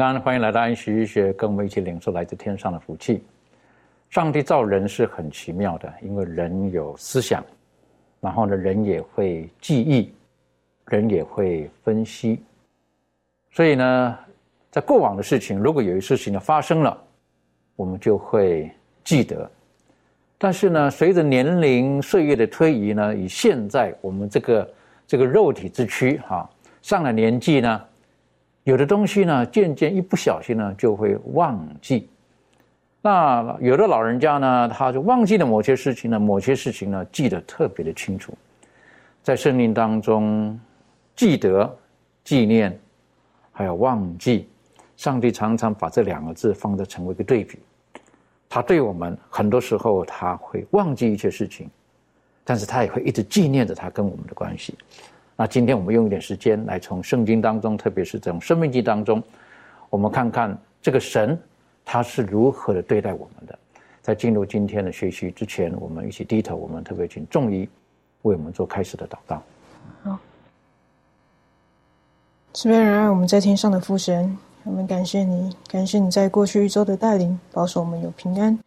平安，欢迎来到安息医学，跟我们一起领受来自天上的福气。上帝造人是很奇妙的，因为人有思想，然后呢，人也会记忆，人也会分析。所以呢，在过往的事情，如果有一事情呢发生了，我们就会记得。但是呢，随着年龄岁月的推移呢，以现在我们这个这个肉体之躯哈、上了年纪呢，有的东西呢，渐渐一不小心呢，就会忘记。那有的老人家呢，他就忘记了某些事情呢，某些事情呢，记得特别的清楚。在生命当中，记得、纪念，还有忘记，上帝常常把这两个字放在成为一个对比。他对我们很多时候他会忘记一些事情，但是他也会一直纪念着他跟我们的关系。那今天我们用一点时间来从圣经当中，特别是这种生命记当中，我们看看这个神他是如何的对待我们的。在进入今天的学习之前，我们一起低头，我们特别请众一为我们做开始的祷告。好，这边仁爱我们在天上的父神，我们感谢你，感谢你在过去一周的带领，保守我们有平安。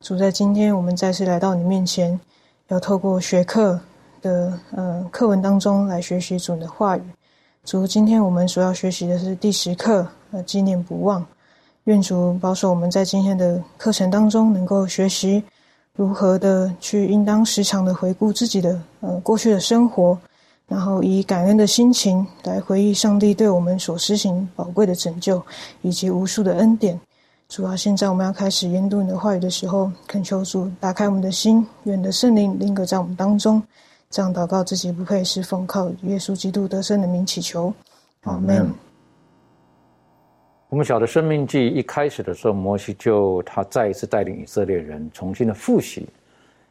主在今天，我们再次来到你面前，要透过学课的呃课文当中来学习主的话语。主，今天我们所要学习的是第十课，呃，纪念不忘。愿主保守我们在今天的课程当中，能够学习如何的去应当时常的回顾自己的呃过去的生活，然后以感恩的心情来回忆上帝对我们所施行宝贵的拯救，以及无数的恩典。主啊，现在我们要开始研读你的话语的时候，恳求主打开我们的心，愿你的圣灵临格在我们当中。这样祷告自己不配，是奉靠耶稣基督得胜的名祈求。阿门。我们晓得《生命记》一开始的时候，摩西就他再一次带领以色列人重新的复习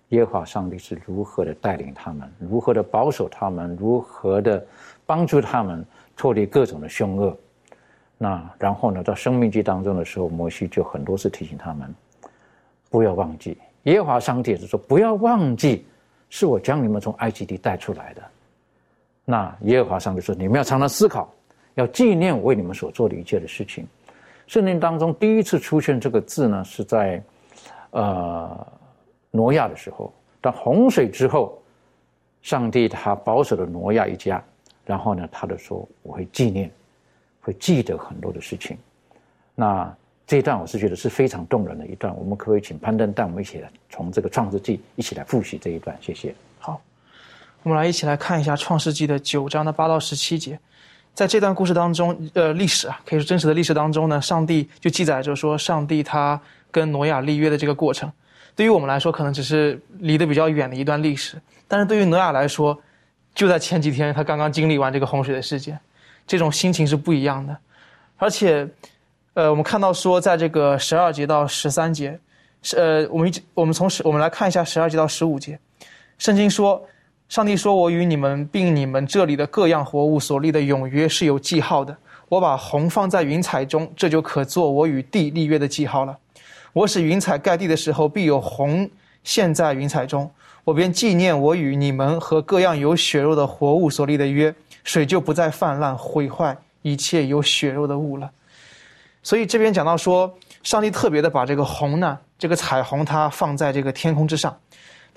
耶和华上帝是如何的带领他们，如何的保守他们，如何的帮助他们脱离各种的凶恶。那然后呢，到《生命记》当中的时候，摩西就很多次提醒他们不要忘记耶和华上帝也是说不要忘记，是我将你们从埃及地带出来的。那耶和华上帝说，你们要常常思考。要纪念我为你们所做的一切的事情。圣经当中第一次出现这个字呢，是在呃挪亚的时候。当洪水之后，上帝他保守了挪亚一家，然后呢，他就说我会纪念，会记得很多的事情。那这一段我是觉得是非常动人的一段。我们可不可以请攀登带我们一起来从这个创世纪一起来复习这一段？谢谢。好，我们来一起来看一下创世纪的九章的八到十七节。在这段故事当中，呃，历史啊，可以说真实的历史当中呢，上帝就记载着说，上帝他跟挪亚立约的这个过程，对于我们来说，可能只是离得比较远的一段历史，但是对于挪亚来说，就在前几天，他刚刚经历完这个洪水的事件，这种心情是不一样的。而且，呃，我们看到说，在这个十二节到十三节，是呃，我们一直我们从十我们来看一下十二节到十五节，圣经说。上帝说：“我与你们并你们这里的各样活物所立的永约是有记号的。我把虹放在云彩中，这就可做我与地立约的记号了。我使云彩盖地的时候，必有虹现，在云彩中。我便纪念我与你们和各样有血肉的活物所立的约，水就不再泛滥毁坏一切有血肉的物了。所以这边讲到说，上帝特别的把这个虹呢，这个彩虹它放在这个天空之上。”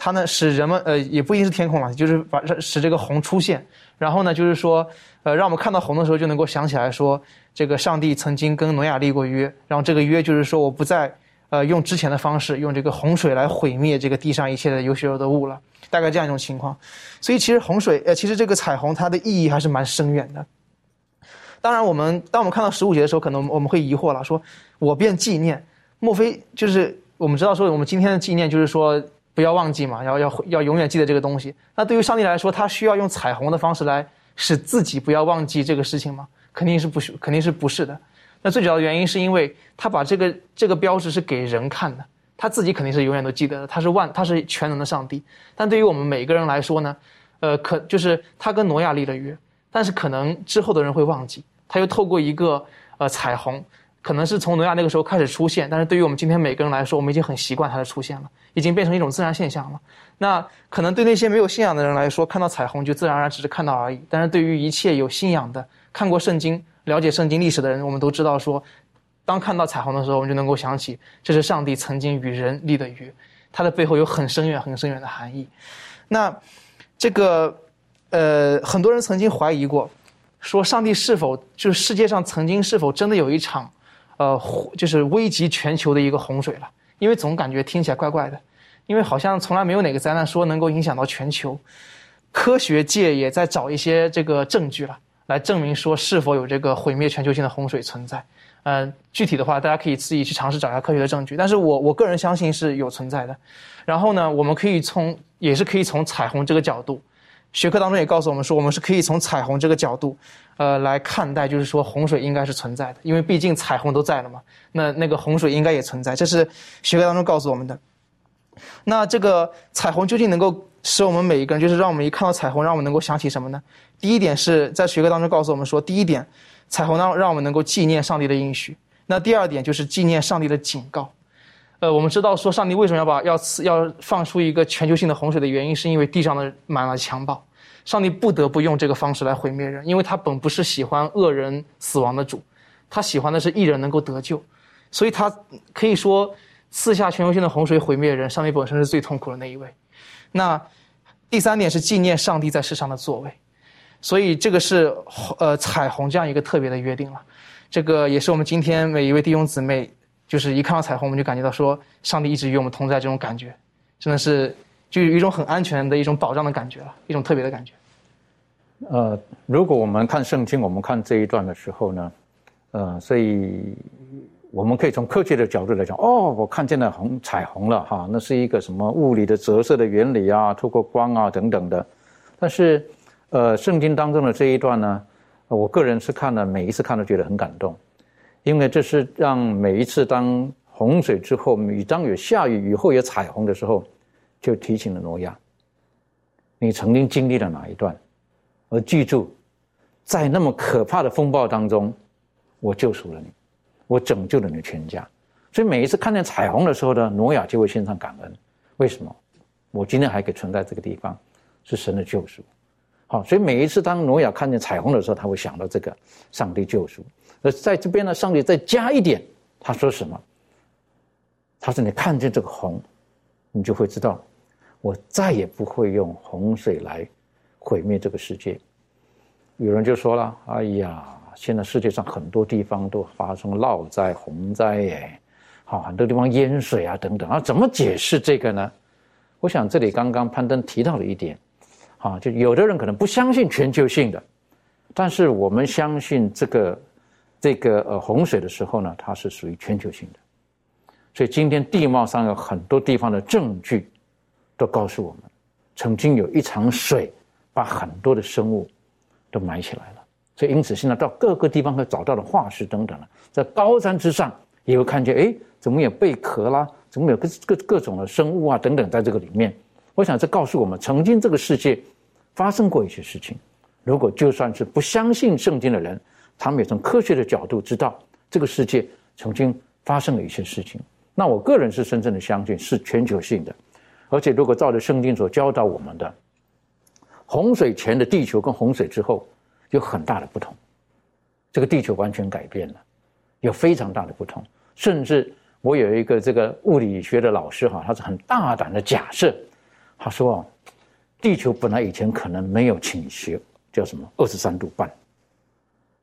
它呢使人们呃也不一定是天空了，就是把使这个虹出现，然后呢就是说呃让我们看到虹的时候就能够想起来说这个上帝曾经跟挪亚立过约，然后这个约就是说我不再呃用之前的方式用这个洪水来毁灭这个地上一切的有血有的物了，大概这样一种情况。所以其实洪水呃其实这个彩虹它的意义还是蛮深远的。当然我们当我们看到十五节的时候，可能我们会疑惑了，说我便纪念。莫非就是我们知道说我们今天的纪念就是说不要忘记嘛，要要要永远记得这个东西。那对于上帝来说，他需要用彩虹的方式来使自己不要忘记这个事情吗？肯定是不，肯定是不是的。那最主要的原因是因为他把这个这个标志是给人看的，他自己肯定是永远都记得的。他是万，他是全能的上帝。但对于我们每个人来说呢，呃，可就是他跟挪亚立了约，但是可能之后的人会忘记。他又透过一个呃彩虹。可能是从诺亚那个时候开始出现，但是对于我们今天每个人来说，我们已经很习惯它的出现了，已经变成一种自然现象了。那可能对那些没有信仰的人来说，看到彩虹就自然而然只是看到而已。但是对于一切有信仰的、看过圣经、了解圣经历史的人，我们都知道说，当看到彩虹的时候，我们就能够想起这是上帝曾经与人立的约，它的背后有很深远、很深远的含义。那这个呃，很多人曾经怀疑过，说上帝是否就是世界上曾经是否真的有一场。呃，就是危及全球的一个洪水了，因为总感觉听起来怪怪的，因为好像从来没有哪个灾难说能够影响到全球。科学界也在找一些这个证据了，来证明说是否有这个毁灭全球性的洪水存在。嗯，具体的话，大家可以自己去尝试找一下科学的证据，但是我我个人相信是有存在的。然后呢，我们可以从也是可以从彩虹这个角度。学科当中也告诉我们说，我们是可以从彩虹这个角度，呃，来看待，就是说洪水应该是存在的，因为毕竟彩虹都在了嘛，那那个洪水应该也存在，这是学科当中告诉我们的。那这个彩虹究竟能够使我们每一个人，就是让我们一看到彩虹，让我们能够想起什么呢？第一点是在学科当中告诉我们说，第一点，彩虹让让我们能够纪念上帝的应许。那第二点就是纪念上帝的警告。呃，我们知道说上帝为什么要把要赐要放出一个全球性的洪水的原因，是因为地上的满了强暴，上帝不得不用这个方式来毁灭人，因为他本不是喜欢恶人死亡的主，他喜欢的是一人能够得救，所以他可以说赐下全球性的洪水毁灭人，上帝本身是最痛苦的那一位。那第三点是纪念上帝在世上的作为，所以这个是呃彩虹这样一个特别的约定了，这个也是我们今天每一位弟兄姊妹。就是一看到彩虹，我们就感觉到说，上帝一直与我们同在，这种感觉，真的是就有一种很安全的一种保障的感觉了，一种特别的感觉。呃，如果我们看圣经，我们看这一段的时候呢，呃，所以我们可以从科学的角度来讲，哦，我看见了红彩虹了哈，那是一个什么物理的折射的原理啊，透过光啊等等的。但是，呃，圣经当中的这一段呢，我个人是看了每一次看都觉得很感动。因为这是让每一次当洪水之后，每当有下雨，雨后有彩虹的时候，就提醒了挪亚：你曾经经历了哪一段？而记住，在那么可怕的风暴当中，我救赎了你，我拯救了你全家。所以每一次看见彩虹的时候呢，挪亚就会献上感恩。为什么？我今天还可以存在这个地方，是神的救赎。好，所以每一次当挪亚看见彩虹的时候，他会想到这个上帝救赎。那在这边呢，上帝再加一点，他说什么？他说：“你看见这个红，你就会知道，我再也不会用洪水来毁灭这个世界。”有人就说了：“哎呀，现在世界上很多地方都发生涝灾、洪灾，哎，好，很多地方淹水啊，等等啊，怎么解释这个呢？”我想这里刚刚攀登提到了一点，啊，就有的人可能不相信全球性的，但是我们相信这个。这个呃洪水的时候呢，它是属于全球性的，所以今天地貌上有很多地方的证据，都告诉我们，曾经有一场水把很多的生物都埋起来了。所以因此现在到各个地方会找到的化石等等了，在高山之上也会看见，哎，怎么有贝壳啦，怎么有各各各种的生物啊等等在这个里面。我想这告诉我们，曾经这个世界发生过一些事情。如果就算是不相信圣经的人，他们也从科学的角度知道这个世界曾经发生了一些事情。那我个人是深深的相信是全球性的，而且如果照着圣经所教导我们的，洪水前的地球跟洪水之后有很大的不同，这个地球完全改变了，有非常大的不同。甚至我有一个这个物理学的老师哈，他是很大胆的假设，他说啊，地球本来以前可能没有倾斜，叫什么二十三度半。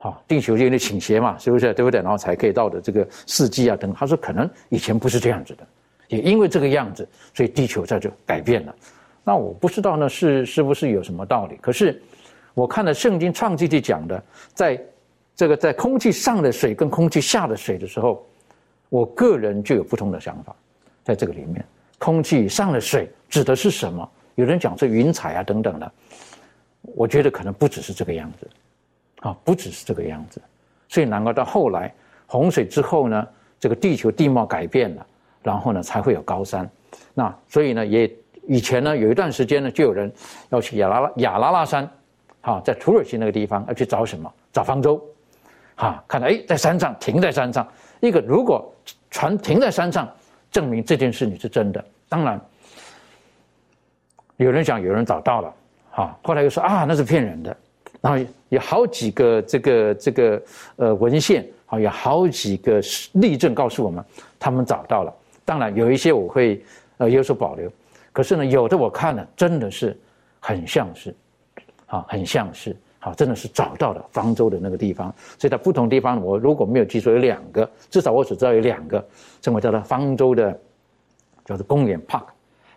啊，地球就有点倾斜嘛，是不是？对不对？然后才可以到的这个四季啊等。他说可能以前不是这样子的，也因为这个样子，所以地球在这改变了。那我不知道呢，是是不是有什么道理？可是我看了圣经创世纪讲的，在这个在空气上的水跟空气下的水的时候，我个人就有不同的想法。在这个里面，空气上的水指的是什么？有人讲是云彩啊等等的，我觉得可能不只是这个样子。啊，不只是这个样子，所以难怪到后来洪水之后呢，这个地球地貌改变了，然后呢才会有高山。那所以呢，也以前呢有一段时间呢，就有人要去亚拉拉亚拉拉山，哈，在土耳其那个地方要去找什么？找方舟，哈，看到哎，在山上停在山上，一个如果船停在山上，证明这件事你是真的。当然，有人讲有人找到了，哈，后来又说啊，那是骗人的。然后有好几个这个这个呃文献，啊，有好几个例证告诉我们，他们找到了。当然有一些我会呃有所保留，可是呢，有的我看了真的是很像是，啊，很像是，啊，真的是找到了方舟的那个地方。所以在不同地方，我如果没有记错，有两个，至少我只知道有两个，称为叫做方舟的，叫做公园 park，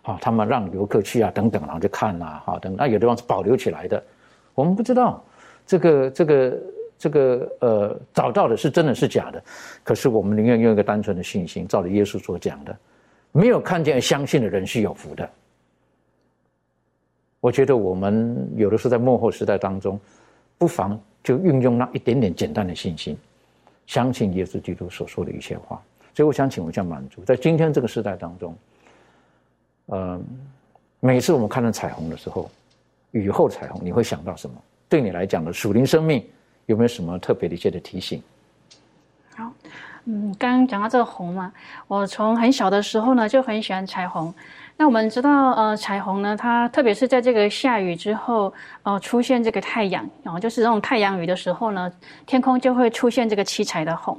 好，他们让游客去啊等等，然后去看啊，好等。那有的地方是保留起来的。我们不知道这个这个这个呃找到的是真的是假的，可是我们宁愿用一个单纯的信心，照着耶稣所讲的，没有看见相信的人是有福的。我觉得我们有的时候在幕后时代当中，不妨就运用那一点点简单的信心，相信耶稣基督所说的一些话。所以我想请问一下满足，在今天这个时代当中，呃，每次我们看到彩虹的时候。雨后彩虹，你会想到什么？对你来讲的属灵生命有没有什么特别的一些的提醒？好，嗯，刚刚讲到这个红嘛，我从很小的时候呢就很喜欢彩虹。那我们知道，呃，彩虹呢，它特别是在这个下雨之后，呃，出现这个太阳，然后就是这种太阳雨的时候呢，天空就会出现这个七彩的红，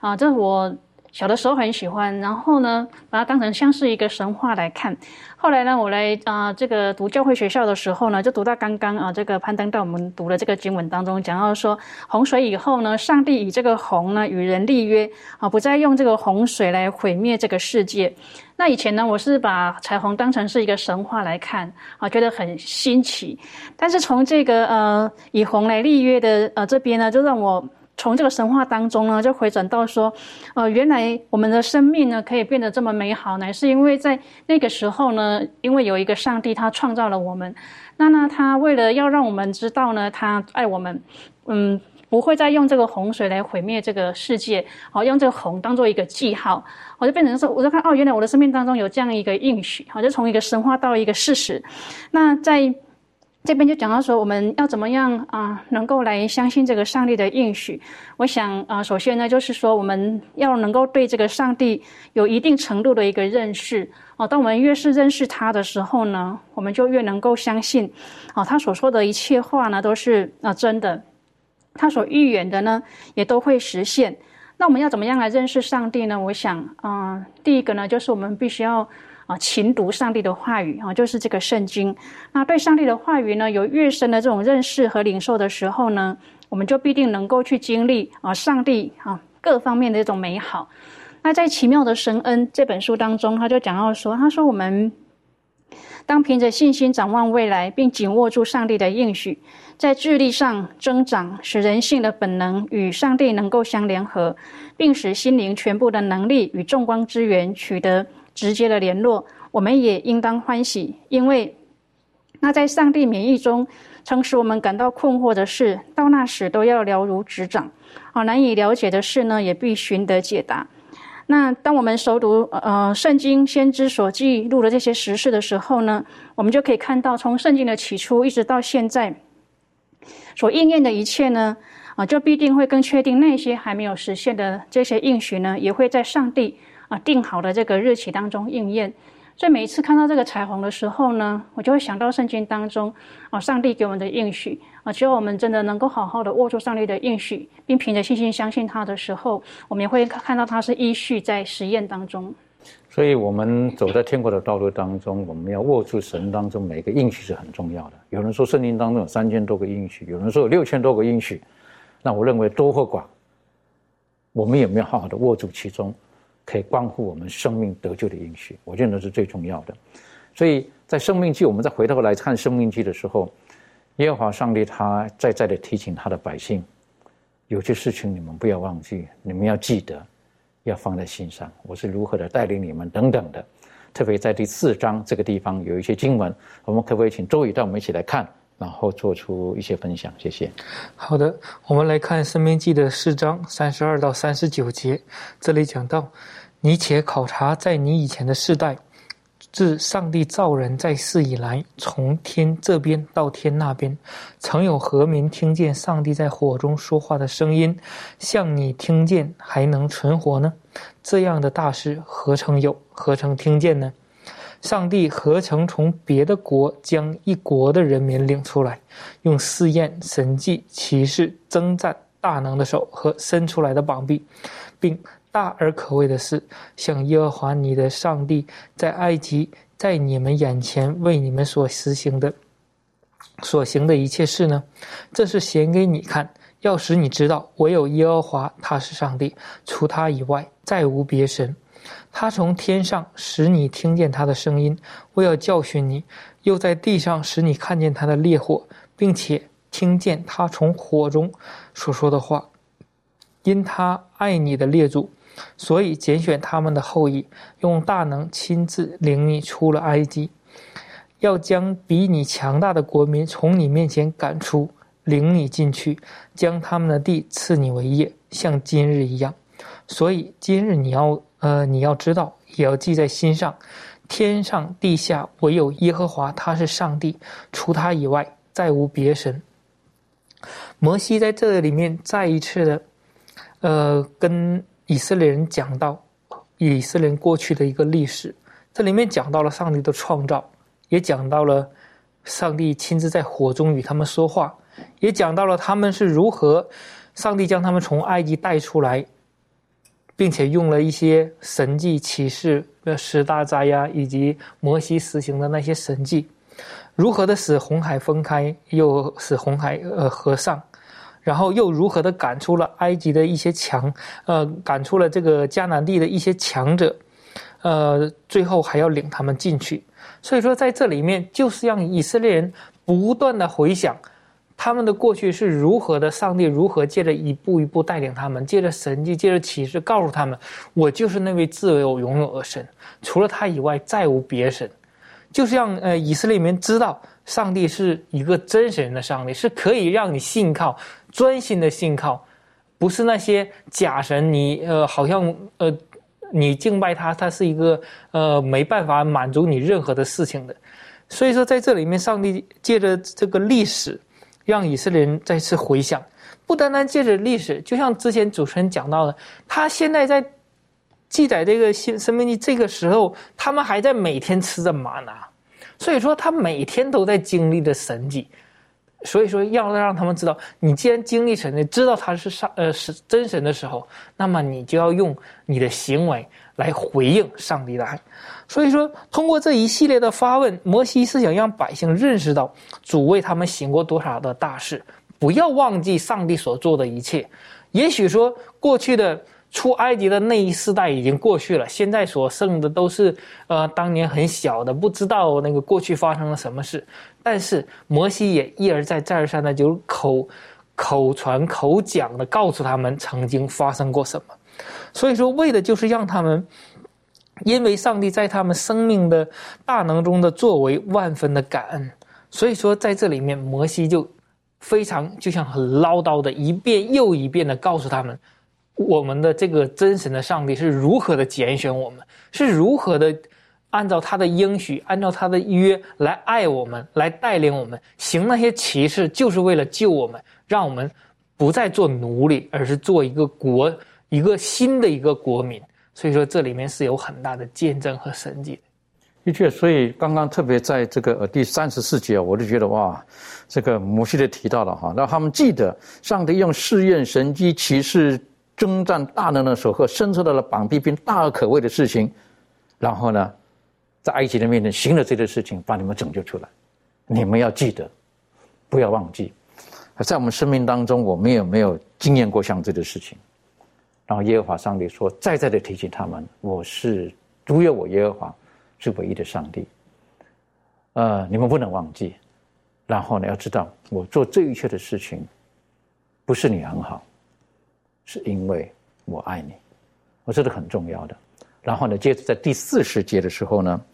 啊，这我。小的时候很喜欢，然后呢，把它当成像是一个神话来看。后来呢，我来啊这个读教会学校的时候呢，就读到刚刚啊这个攀登到我们读的这个经文当中，讲到说洪水以后呢，上帝以这个洪呢与人立约啊，不再用这个洪水来毁灭这个世界。那以前呢，我是把彩虹当成是一个神话来看啊，觉得很新奇。但是从这个呃以洪来立约的呃这边呢，就让我。从这个神话当中呢，就回转到说，呃，原来我们的生命呢可以变得这么美好，乃是因为在那个时候呢，因为有一个上帝他创造了我们，那呢他为了要让我们知道呢，他爱我们，嗯，不会再用这个洪水来毁灭这个世界，好，用这个洪当做一个记号，我就变成说，我就看哦，原来我的生命当中有这样一个应许，好，就从一个神话到一个事实，那在。这边就讲到说，我们要怎么样啊，能够来相信这个上帝的应许？我想啊，首先呢，就是说我们要能够对这个上帝有一定程度的一个认识啊。当我们越是认识他的时候呢，我们就越能够相信啊，他所说的一切话呢都是啊真的，他所预言的呢也都会实现。那我们要怎么样来认识上帝呢？我想啊，第一个呢，就是我们必须要。啊，勤读上帝的话语啊，就是这个圣经。那对上帝的话语呢，有越深的这种认识和领受的时候呢，我们就必定能够去经历啊，上帝啊各方面的这种美好。那在《奇妙的神恩》这本书当中，他就讲到说，他说我们当凭着信心展望未来，并紧握住上帝的应许，在智力上增长，使人性的本能与上帝能够相联合，并使心灵全部的能力与众光之源取得。直接的联络，我们也应当欢喜，因为那在上帝免疫中曾使我们感到困惑的事，到那时都要了如指掌；啊，难以了解的事呢，也必寻得解答。那当我们熟读呃圣经先知所记录的这些实事的时候呢，我们就可以看到，从圣经的起初一直到现在所应验的一切呢，啊，就必定会更确定那些还没有实现的这些应许呢，也会在上帝。啊，定好的这个日期当中应验，所以每一次看到这个彩虹的时候呢，我就会想到圣经当中啊，上帝给我们的应许啊，只有我们真的能够好好的握住上帝的应许，并凭着信心相信他的时候，我们也会看到他是依序在实验当中。所以，我们走在天国的道路当中，我们要握住神当中每个应许是很重要的。有人说圣经当中有三千多个应许，有人说有六千多个应许，那我认为多或寡，我们有没有好好的握住其中，可以关乎我们生命得救的应许？我觉得是最重要的。所以在生命记，我们再回头来看生命记的时候，耶和华上帝他再再的提醒他的百姓，有些事情你们不要忘记，你们要记得。要放在心上，我是如何的带领你们等等的，特别在第四章这个地方有一些经文，我们可不可以请周宇带我们一起来看，然后做出一些分享？谢谢。好的，我们来看《生命记》的四章三十二到三十九节，这里讲到：你且考察在你以前的世代。自上帝造人在世以来，从天这边到天那边，曾有何民听见上帝在火中说话的声音，像你听见还能存活呢？这样的大事何曾有？何曾听见呢？上帝何曾从别的国将一国的人民领出来，用试验、神迹、启示、征战、大能的手和伸出来的膀臂，并。大而可畏的事，像耶和华你的上帝在埃及，在你们眼前为你们所实行的、所行的一切事呢？这是显给你看，要使你知道，唯有耶和华他是上帝，除他以外再无别神。他从天上使你听见他的声音，为要教训你；又在地上使你看见他的烈火，并且听见他从火中所说的话。因他爱你的列祖。所以拣选他们的后裔，用大能亲自领你出了埃及，要将比你强大的国民从你面前赶出，领你进去，将他们的地赐你为业，像今日一样。所以今日你要呃你要知道，也要记在心上，天上地下唯有耶和华，他是上帝，除他以外再无别神。摩西在这里面再一次的，呃跟。以色列人讲到以色列人过去的一个历史，这里面讲到了上帝的创造，也讲到了上帝亲自在火中与他们说话，也讲到了他们是如何上帝将他们从埃及带出来，并且用了一些神迹启示，呃，十大灾呀，以及摩西实行的那些神迹，如何的使红海分开，又使红海呃合上。然后又如何的赶出了埃及的一些强，呃，赶出了这个迦南地的一些强者，呃，最后还要领他们进去。所以说，在这里面就是让以色列人不断的回想他们的过去是如何的，上帝如何借着一步一步带领他们，借着神迹，借着启示告诉他们，我就是那位自有永有的神，除了他以外再无别神，就是让呃以色列人知道上帝是一个真神的上帝，是可以让你信靠。专心的信靠，不是那些假神。你呃，好像呃，你敬拜他，他是一个呃，没办法满足你任何的事情的。所以说，在这里面，上帝借着这个历史，让以色列人再次回想。不单单借着历史，就像之前主持人讲到的，他现在在记载这个新生命记这个时候，他们还在每天吃着玛拿，所以说他每天都在经历着神迹。所以说，要让他们知道，你既然经历神，你知道他是上呃是真神的时候，那么你就要用你的行为来回应上帝的爱。所以说，通过这一系列的发问，摩西是想让百姓认识到主为他们行过多少的大事，不要忘记上帝所做的一切。也许说过去的。出埃及的那一世代已经过去了，现在所剩的都是呃当年很小的，不知道那个过去发生了什么事。但是摩西也一而再再而三的就口口传口讲的告诉他们曾经发生过什么。所以说，为的就是让他们因为上帝在他们生命的大能中的作为万分的感恩。所以说，在这里面摩西就非常就像很唠叨的一遍又一遍的告诉他们。我们的这个真神的上帝是如何的拣选我们，是如何的按照他的应许，按照他的约来爱我们，来带领我们行那些奇事，就是为了救我们，让我们不再做奴隶，而是做一个国，一个新的一个国民。所以说，这里面是有很大的见证和神迹的。的确，所以刚刚特别在这个呃第三十四节，我就觉得哇，这个摩西的提到了哈，让他们记得上帝用试验、神机、骑士。征战大能的时候，伸出来了膀臂，并大而可畏的事情，然后呢，在埃及的面前行了这些事情，把你们拯救出来。你们要记得，不要忘记。在我们生命当中，我们有没有经验过像这个事情？然后耶和华上帝说，再再的提醒他们：我是独有我耶和华是唯一的上帝。呃，你们不能忘记。然后呢，要知道我做这一切的事情，不是你很好，是因为我爱你。我这是很重要的。然后呢，接着在第四十节的时候呢，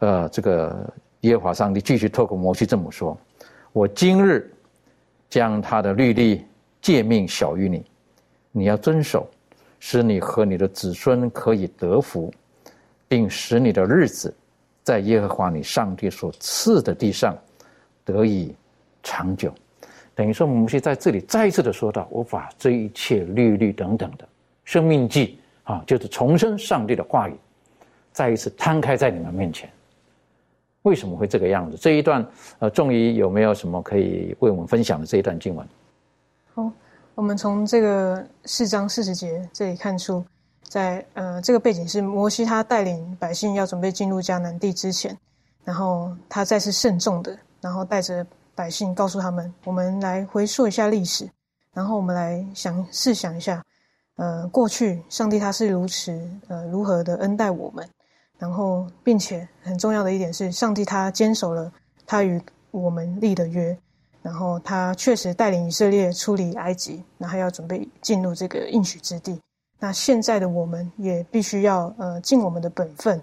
呃，这个耶和华上帝继续透过摩西这么说：我今日将他的律例诫命晓于你，你要遵守，使你和你的子孙可以得福，并使你的日子在耶和华你上帝所赐的地上。得以长久，等于说摩西在这里再一次的说到：“我把这一切律律等等的生命记啊，就是重生上帝的话语，再一次摊开在你们面前。为什么会这个样子？这一段呃，仲仪有没有什么可以为我们分享的这一段经文？我们从这个四章四十节这里看出，在呃这个背景是摩西他带领百姓要准备进入迦南地之前，然后他再次慎重的。然后带着百姓告诉他们：“我们来回溯一下历史，然后我们来想试想一下，呃，过去上帝他是如此呃如何的恩待我们，然后并且很重要的一点是，上帝他坚守了他与我们立的约，然后他确实带领以色列出离埃及，然后要准备进入这个应许之地。那现在的我们也必须要呃尽我们的本分，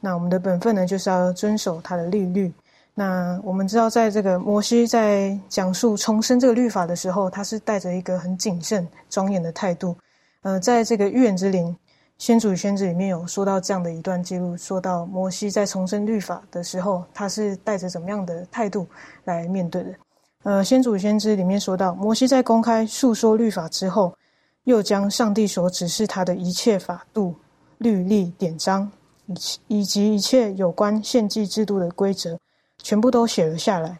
那我们的本分呢，就是要遵守他的律律。”那我们知道，在这个摩西在讲述重生这个律法的时候，他是带着一个很谨慎、庄严的态度。呃，在这个预言之灵先祖与先知里面有说到这样的一段记录，说到摩西在重生律法的时候，他是带着怎么样的态度来面对的？呃，先祖先知里面说到，摩西在公开述说律法之后，又将上帝所指示他的一切法度、律例、典章，以以及一切有关献祭制度的规则。全部都写了下来。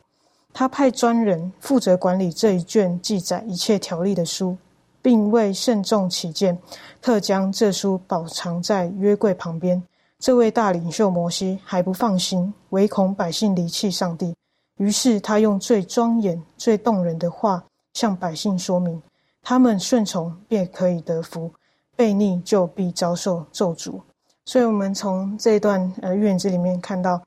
他派专人负责管理这一卷记载一切条例的书，并为慎重起见，特将这书保藏在约柜旁边。这位大领袖摩西还不放心，唯恐百姓离弃上帝，于是他用最庄严、最动人的话向百姓说明：他们顺从便可以得福，悖逆就必遭受咒诅。所以，我们从这段呃预言之里面看到。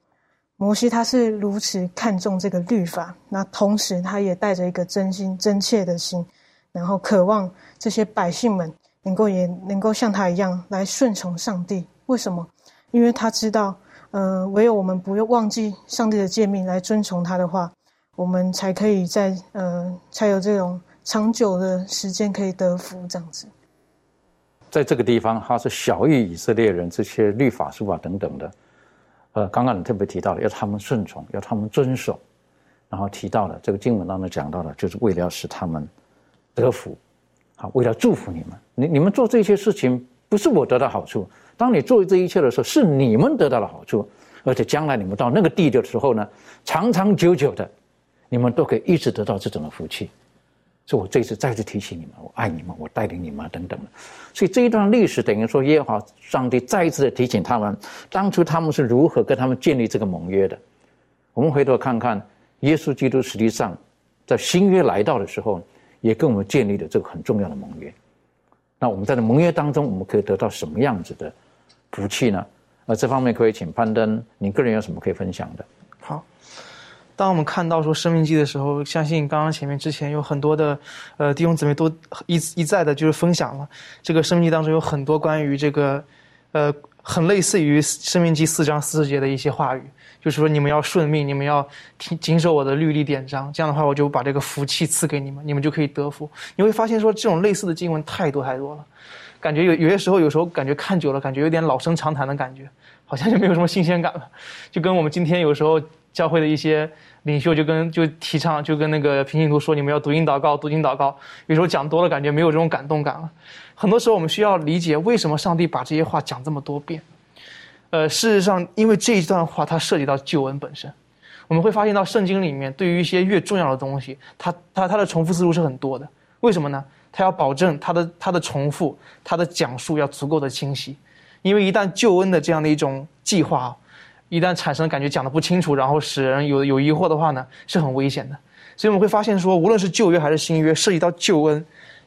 摩西他是如此看重这个律法，那同时他也带着一个真心真切的心，然后渴望这些百姓们能够也能够像他一样来顺从上帝。为什么？因为他知道，呃，唯有我们不用忘记上帝的诫命来遵从他的话，我们才可以在呃才有这种长久的时间可以得福这样子。在这个地方，他是小于以色列人这些律法书啊等等的。呃，刚刚你特别提到了要他们顺从，要他们遵守，然后提到了这个经文当中讲到了，就是为了要使他们得福，好，为了祝福你们，你你们做这些事情不是我得到好处，当你做这一切的时候，是你们得到了好处，而且将来你们到那个地的时候呢，长长久久的，你们都可以一直得到这种的福气。所以我这次再次提醒你们，我爱你们，我带领你们等等的。所以这一段历史等于说，耶和华上帝再一次的提醒他们，当初他们是如何跟他们建立这个盟约的。我们回头看看，耶稣基督实际上在新约来到的时候，也跟我们建立了这个很重要的盟约。那我们在这盟约当中，我们可以得到什么样子的福气呢？呃，这方面可以请攀登，你个人有什么可以分享的？好。当我们看到说《生命记》的时候，相信刚刚前面之前有很多的，呃弟兄姊妹都一一再的就是分享了这个《生命记》当中有很多关于这个，呃，很类似于《生命记》四章四十节的一些话语，就是说你们要顺命，你们要听谨守我的律例典章，这样的话我就把这个福气赐给你们，你们就可以得福。你会发现说这种类似的经文太多太多了，感觉有有些时候有时候感觉看久了，感觉有点老生常谈的感觉，好像就没有什么新鲜感了，就跟我们今天有时候。教会的一些领袖就跟就提倡，就跟那个平信徒说，你们要读经祷告，读经祷告。有时候讲多了，感觉没有这种感动感了。很多时候，我们需要理解为什么上帝把这些话讲这么多遍。呃，事实上，因为这一段话它涉及到救恩本身，我们会发现到圣经里面对于一些越重要的东西，它它它的重复思路是很多的。为什么呢？它要保证它的它的重复，它的讲述要足够的清晰。因为一旦救恩的这样的一种计划，一旦产生感觉讲的不清楚，然后使人有有疑惑的话呢，是很危险的。所以我们会发现说，无论是旧约还是新约，涉及到救恩，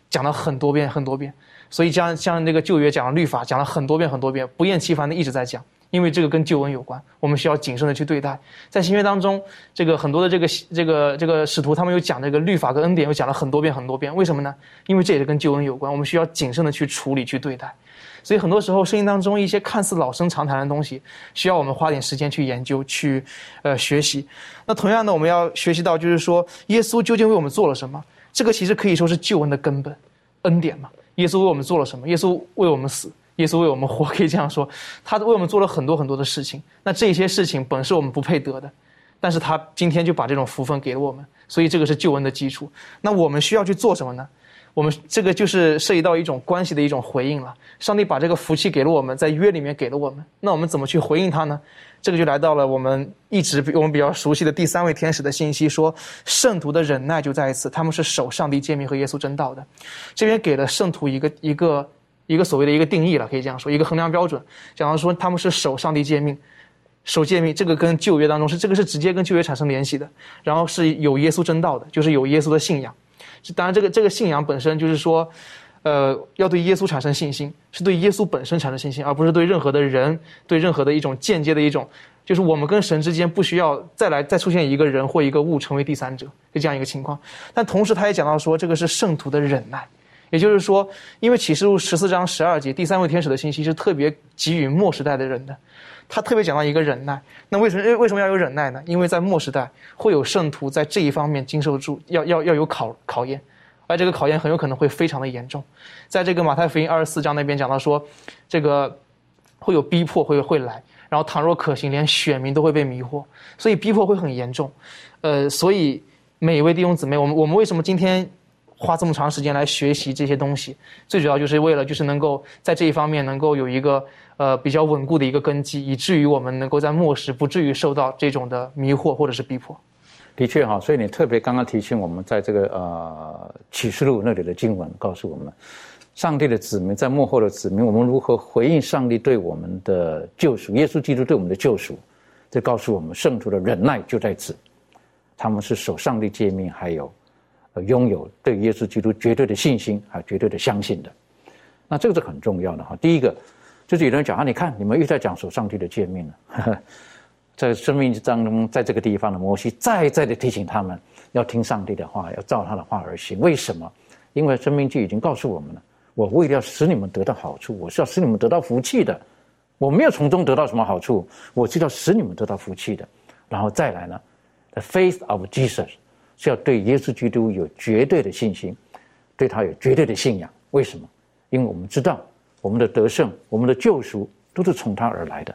讲了很多遍很多遍。所以像像这个旧约讲了律法，讲了很多遍很多遍，不厌其烦的一直在讲。因为这个跟救恩有关，我们需要谨慎的去对待。在新约当中，这个很多的这个这个这个使徒，他们又讲这个律法跟恩典，又讲了很多遍很多遍。为什么呢？因为这也是跟救恩有关，我们需要谨慎的去处理去对待。所以很多时候，圣经当中一些看似老生常谈的东西，需要我们花点时间去研究去呃学习。那同样的，我们要学习到就是说，耶稣究竟为我们做了什么？这个其实可以说是救恩的根本，恩典嘛。耶稣为我们做了什么？耶稣为我们死。耶稣为我们活，可以这样说，他为我们做了很多很多的事情。那这些事情本是我们不配得的，但是他今天就把这种福分给了我们，所以这个是救恩的基础。那我们需要去做什么呢？我们这个就是涉及到一种关系的一种回应了。上帝把这个福气给了我们，在约里面给了我们，那我们怎么去回应他呢？这个就来到了我们一直比我们比较熟悉的第三位天使的信息，说圣徒的忍耐就在一次，他们是守上帝诫命和耶稣真道的。这边给了圣徒一个一个。一个所谓的一个定义了，可以这样说，一个衡量标准，讲到说他们是守上帝诫命，守诫命，这个跟旧约当中是这个是直接跟旧约产生联系的，然后是有耶稣真道的，就是有耶稣的信仰，当然这个这个信仰本身就是说，呃，要对耶稣产生信心，是对耶稣本身产生信心，而不是对任何的人，对任何的一种间接的一种，就是我们跟神之间不需要再来再出现一个人或一个物成为第三者，就这样一个情况，但同时他也讲到说，这个是圣徒的忍耐。也就是说，因为启示录十四章十二节第三位天使的信息是特别给予末时代的人的，他特别讲到一个忍耐。那为什么为什么要有忍耐呢？因为在末时代会有圣徒在这一方面经受住要要要有考考验，而这个考验很有可能会非常的严重。在这个马太福音二十四章那边讲到说，这个会有逼迫会会来，然后倘若可行，连选民都会被迷惑，所以逼迫会很严重。呃，所以每一位弟兄姊妹，我们我们为什么今天？花这么长时间来学习这些东西，最主要就是为了就是能够在这一方面能够有一个呃比较稳固的一个根基，以至于我们能够在末世不至于受到这种的迷惑或者是逼迫。的确哈，所以你特别刚刚提醒我们，在这个呃启示录那里的经文告诉我们，上帝的子民在幕后的子民，我们如何回应上帝对我们的救赎，耶稣基督对我们的救赎，这告诉我们圣徒的忍耐就在此，他们是守上帝诫命，还有。拥有对耶稣基督绝对的信心啊，绝对的相信的，那这个是很重要的哈。第一个就是有人讲啊，你看你们又在讲守上帝的诫命了，在生命当中，在这个地方的摩西再再的提醒他们要听上帝的话，要照他的话而行。为什么？因为生命记已经告诉我们了，我为了使你们得到好处，我是要使你们得到福气的。我没有从中得到什么好处，我是要使你们得到福气的。然后再来呢，the faith of Jesus。是要对耶稣基督有绝对的信心，对他有绝对的信仰。为什么？因为我们知道，我们的得胜、我们的救赎都是从他而来的。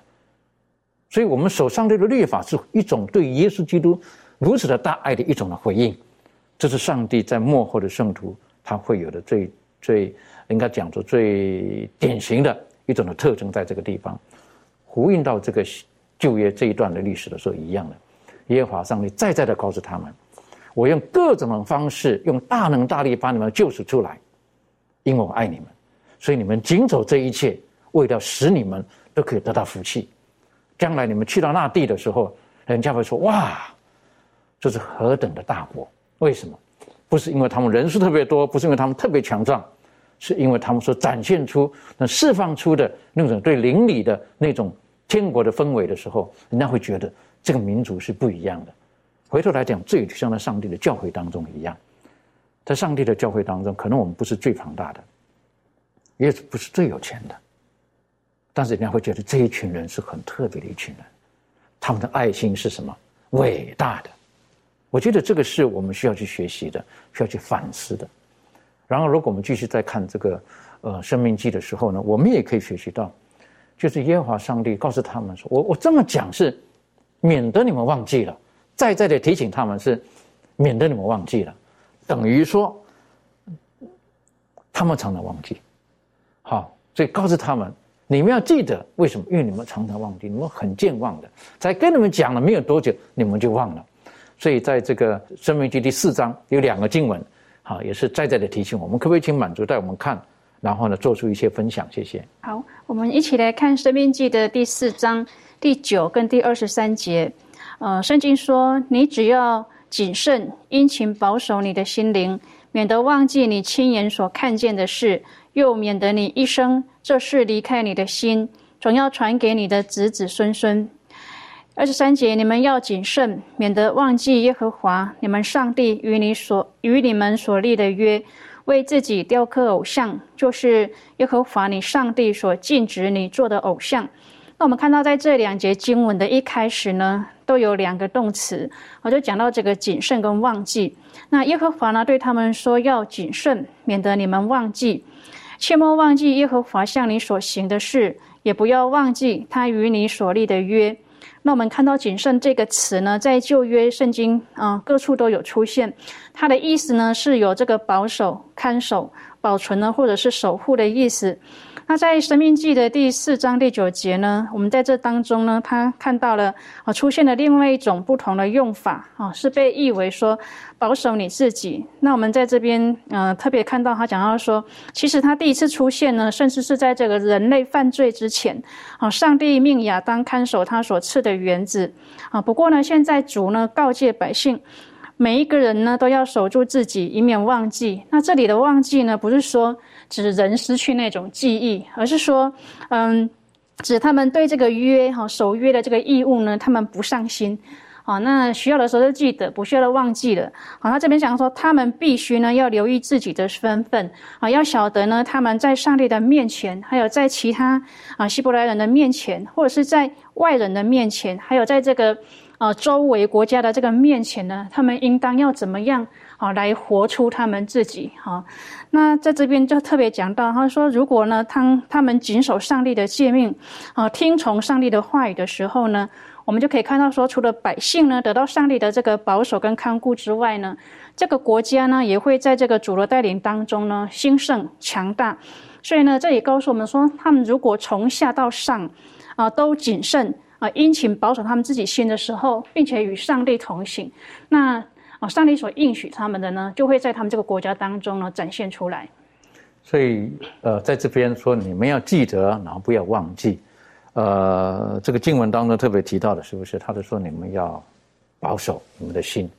所以，我们守上帝的律法是一种对耶稣基督如此的大爱的一种的回应。这是上帝在幕后的圣徒他会有的最最应该讲做最典型的一种的特征，在这个地方呼应到这个旧约这一段的历史的时候一样的。耶和华上帝再再的告诉他们。我用各种的方式，用大能大力把你们救赎出来，因为我爱你们，所以你们谨守这一切，为了使你们都可以得到福气。将来你们去到那地的时候，人家会说：“哇，这是何等的大国！”为什么？不是因为他们人数特别多，不是因为他们特别强壮，是因为他们所展现出、那释放出的那种对邻里的那种天国的氛围的时候，人家会觉得这个民族是不一样的。回头来讲，这也就像在上帝的教会当中一样，在上帝的教会当中，可能我们不是最庞大的，也不是最有钱的，但是人家会觉得这一群人是很特别的一群人，他们的爱心是什么？伟大的。我觉得这个是我们需要去学习的，需要去反思的。然后，如果我们继续再看这个呃生命记的时候呢，我们也可以学习到，就是耶和华上帝告诉他们说：“我我这么讲是，免得你们忘记了。”再再的提醒他们是，免得你们忘记了，等于说，他们常常忘记，好，所以告诉他们，你们要记得为什么？因为你们常常忘记，你们很健忘的，才跟你们讲了没有多久，你们就忘了。所以在这个《生命记》第四章有两个经文，好，也是再再的提醒我们，可不可以请满足带我们看然后呢做出一些分享。谢谢。好，我们一起来看《生命记》的第四章第九跟第二十三节。呃，圣经说：“你只要谨慎殷勤保守你的心灵，免得忘记你亲眼所看见的事，又免得你一生这事离开你的心，总要传给你的子子孙孙。”二十三节，你们要谨慎，免得忘记耶和华你们上帝与你所与你们所立的约，为自己雕刻偶像，就是耶和华你上帝所禁止你做的偶像。那我们看到在这两节经文的一开始呢，都有两个动词，我就讲到这个谨慎跟忘记。那耶和华呢对他们说要谨慎，免得你们忘记，切莫忘记耶和华向你所行的事，也不要忘记他与你所立的约。那我们看到“谨慎”这个词呢，在旧约圣经啊各处都有出现，它的意思呢是有这个保守、看守、保存呢，或者是守护的意思。那在《生命记》的第四章第九节呢，我们在这当中呢，他看到了啊，出现了另外一种不同的用法啊，是被译为说保守你自己。那我们在这边呃特别看到他讲到说，其实他第一次出现呢，甚至是在这个人类犯罪之前啊，上帝命亚当看守他所赐的园子啊。不过呢，现在主呢告诫百姓。每一个人呢，都要守住自己，以免忘记。那这里的忘记呢，不是说指人失去那种记忆，而是说，嗯，指他们对这个约哈守约的这个义务呢，他们不上心。好，那需要的时候就记得，不需要的忘记了。好，他这边讲说，他们必须呢要留意自己的身份啊，要晓得呢他们在上帝的面前，还有在其他啊希伯来人的面前，或者是在外人的面前，还有在这个。啊，周围国家的这个面前呢，他们应当要怎么样好，来活出他们自己哈？那在这边就特别讲到，他说，如果呢，他他们谨守上帝的诫命，啊，听从上帝的话语的时候呢，我们就可以看到说，除了百姓呢得到上帝的这个保守跟看顾之外呢，这个国家呢也会在这个主的带领当中呢兴盛强大。所以呢，这也告诉我们说，他们如果从下到上啊都谨慎。啊，殷勤保守他们自己心的时候，并且与上帝同行，那上帝所应许他们的呢，就会在他们这个国家当中呢展现出来。所以，呃，在这边说你们要记得，然后不要忘记。呃，这个经文当中特别提到的，是不是？他就说你们要保守你们的心，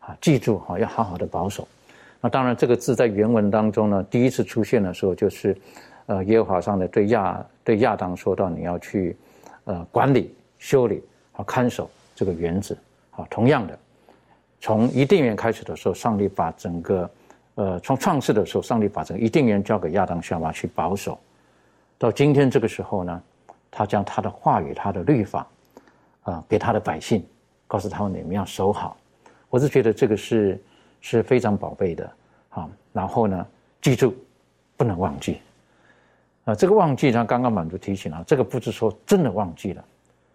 啊，记住哈，要好好的保守。那当然，这个字在原文当中呢，第一次出现的时候，就是呃，耶和华上的对亚对亚当说到，你要去。呃，管理、修理和看守这个园子，啊，同样的，从伊甸园开始的时候，上帝把整个，呃，从创世的时候，上帝把整个伊甸园交给亚当夏娃去保守，到今天这个时候呢，他将他的话语、他的律法，啊，给他的百姓，告诉他们你们要守好。我是觉得这个是是非常宝贝的，啊，然后呢，记住，不能忘记。啊，这个忘记，他刚刚满足提醒了，这个不是说真的忘记了，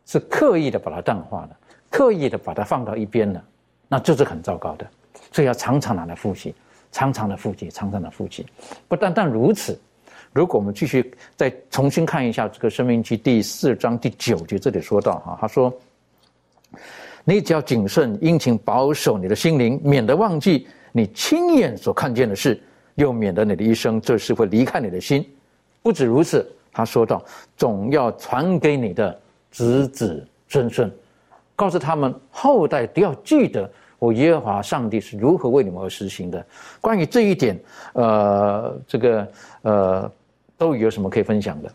是刻意的把它淡化了，刻意的把它放到一边了，那这是很糟糕的。所以要常常拿来复习，常常的复习，常常的复习。不单单如此，如果我们继续再重新看一下这个《生命期》第四章第九节，这里说到哈，他说：“你只要谨慎殷勤保守你的心灵，免得忘记你亲眼所看见的事，又免得你的一生这事会离开你的心。”不止如此，他说道：“总要传给你的子子孙孙，告诉他们后代都要记得我耶和华上帝是如何为你们而实行的。关于这一点，呃，这个呃，都有什么可以分享的？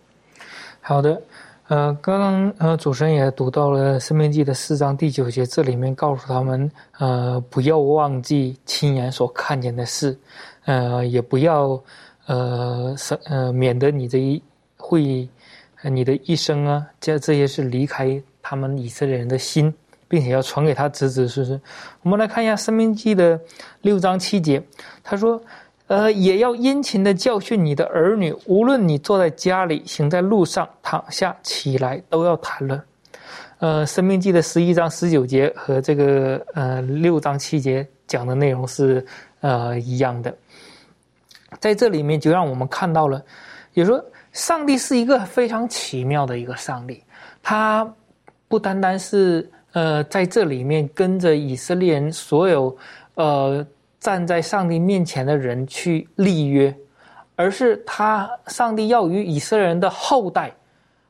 好的，呃，刚刚呃，主持人也读到了《生命记》的四章第九节，这里面告诉他们，呃，不要忘记亲眼所看见的事，呃，也不要。”呃，呃，免得你这一会，你的一生啊，这这些是离开他们以色列人的心，并且要传给他子子孙孙。我们来看一下《生命记》的六章七节，他说：“呃，也要殷勤的教训你的儿女，无论你坐在家里，行在路上，躺下起来，都要谈论。”呃，《生命记》的十一章十九节和这个呃六章七节讲的内容是呃一样的。在这里面就让我们看到了，也说上帝是一个非常奇妙的一个上帝，他不单单是呃在这里面跟着以色列人所有呃站在上帝面前的人去立约，而是他上帝要与以色列人的后代、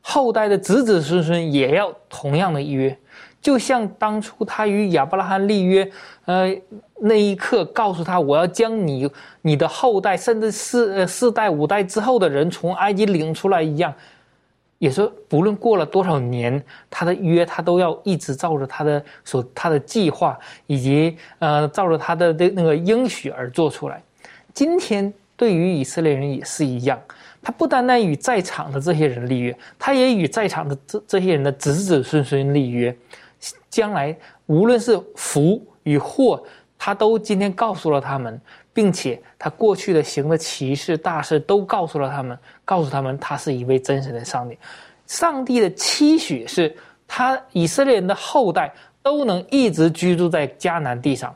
后代的子子孙孙也要同样的约，就像当初他与亚伯拉罕立约，呃，那一刻告诉他我要将你、你的后代，甚至四呃四代、五代之后的人从埃及领出来一样。也说，不论过了多少年，他的约他都要一直照着他的所他的计划，以及呃照着他的的那个应许而做出来。今天对于以色列人也是一样，他不单单与在场的这些人立约，他也与在场的这这些人的子子孙孙立约。将来无论是福与祸，他都今天告诉了他们。并且他过去的行的奇事大事都告诉了他们，告诉他们他是一位真实的上帝。上帝的期许是他以色列人的后代都能一直居住在迦南地上，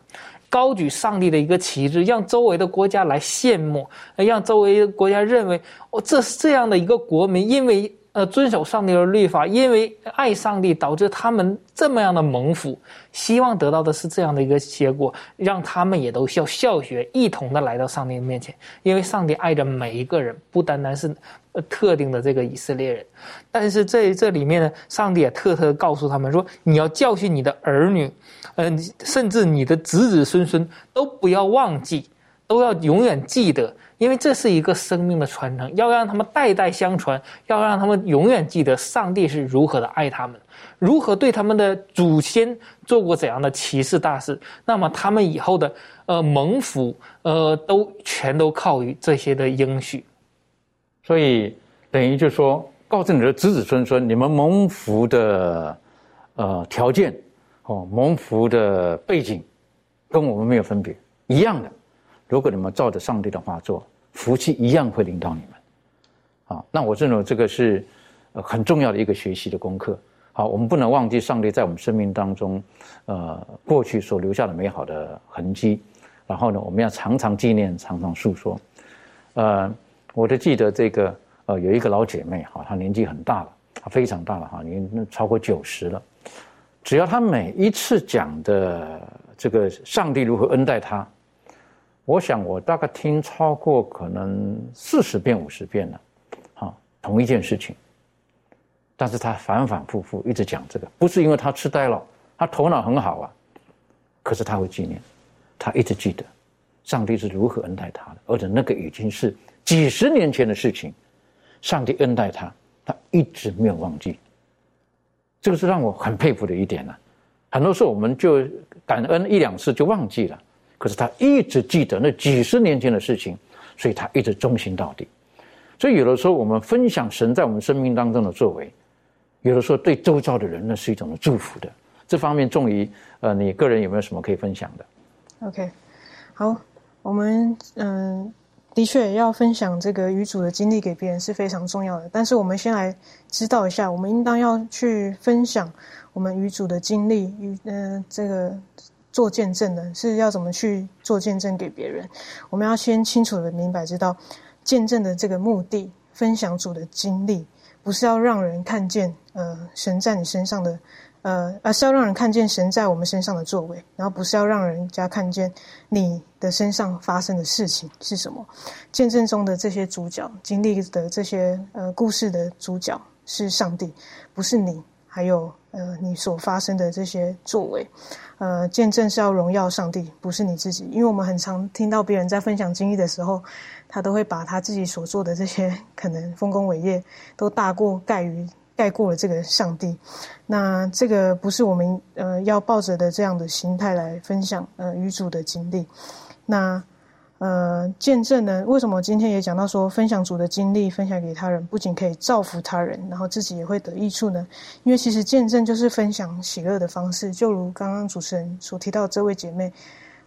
高举上帝的一个旗帜，让周围的国家来羡慕，让周围的国家认为哦，这是这样的一个国民，因为。呃，遵守上帝的律法，因为爱上帝，导致他们这么样的蒙福，希望得到的是这样的一个结果，让他们也都效效学，一同的来到上帝的面前。因为上帝爱着每一个人，不单单是呃特定的这个以色列人。但是在这里面呢，上帝也特特告诉他们说：你要教训你的儿女，嗯，甚至你的子子孙孙都不要忘记，都要永远记得。因为这是一个生命的传承，要让他们代代相传，要让他们永远记得上帝是如何的爱他们，如何对他们的祖先做过怎样的奇事大事。那么他们以后的呃蒙福，呃都全都靠于这些的应许。所以等于就说，告诉你的子子孙孙，你们蒙福的呃条件哦，蒙福的背景，跟我们没有分别，一样的。如果你们照着上帝的话做，福气一样会临到你们。啊，那我认为这个是很重要的一个学习的功课。好，我们不能忘记上帝在我们生命当中，呃，过去所留下的美好的痕迹。然后呢，我们要常常纪念，常常诉说。呃，我就记得这个，呃，有一个老姐妹，哈，她年纪很大了，她非常大了，哈，年超过九十了。只要她每一次讲的这个上帝如何恩待她。我想，我大概听超过可能四十遍、五十遍了，哈，同一件事情。但是他反反复复一直讲这个，不是因为他痴呆了，他头脑很好啊。可是他会纪念，他一直记得，上帝是如何恩待他的，而且那个已经是几十年前的事情，上帝恩待他，他一直没有忘记。这个是让我很佩服的一点呢。很多时候我们就感恩一两次就忘记了。可是他一直记得那几十年前的事情，所以他一直忠心到底。所以有的时候我们分享神在我们生命当中的作为，有的时候对周遭的人那是一种祝福的。这方面，仲于呃，你个人有没有什么可以分享的？OK，好，我们嗯，的确要分享这个与主的经历给别人是非常重要的。但是我们先来知道一下，我们应当要去分享我们与主的经历与嗯这个。做见证的是要怎么去做见证给别人？我们要先清楚的明白知道，见证的这个目的，分享主的经历，不是要让人看见呃神在你身上的呃，而是要让人看见神在我们身上的作为，然后不是要让人家看见你的身上发生的事情是什么。见证中的这些主角经历的这些呃故事的主角是上帝，不是你，还有呃你所发生的这些作为。呃，见证是要荣耀上帝，不是你自己。因为我们很常听到别人在分享经历的时候，他都会把他自己所做的这些可能丰功伟业，都大过盖于盖过了这个上帝。那这个不是我们呃要抱着的这样的心态来分享呃与主的经历。那。呃，见证呢？为什么今天也讲到说，分享主的经历，分享给他人，不仅可以造福他人，然后自己也会得益处呢？因为其实见证就是分享喜乐的方式。就如刚刚主持人所提到这位姐妹，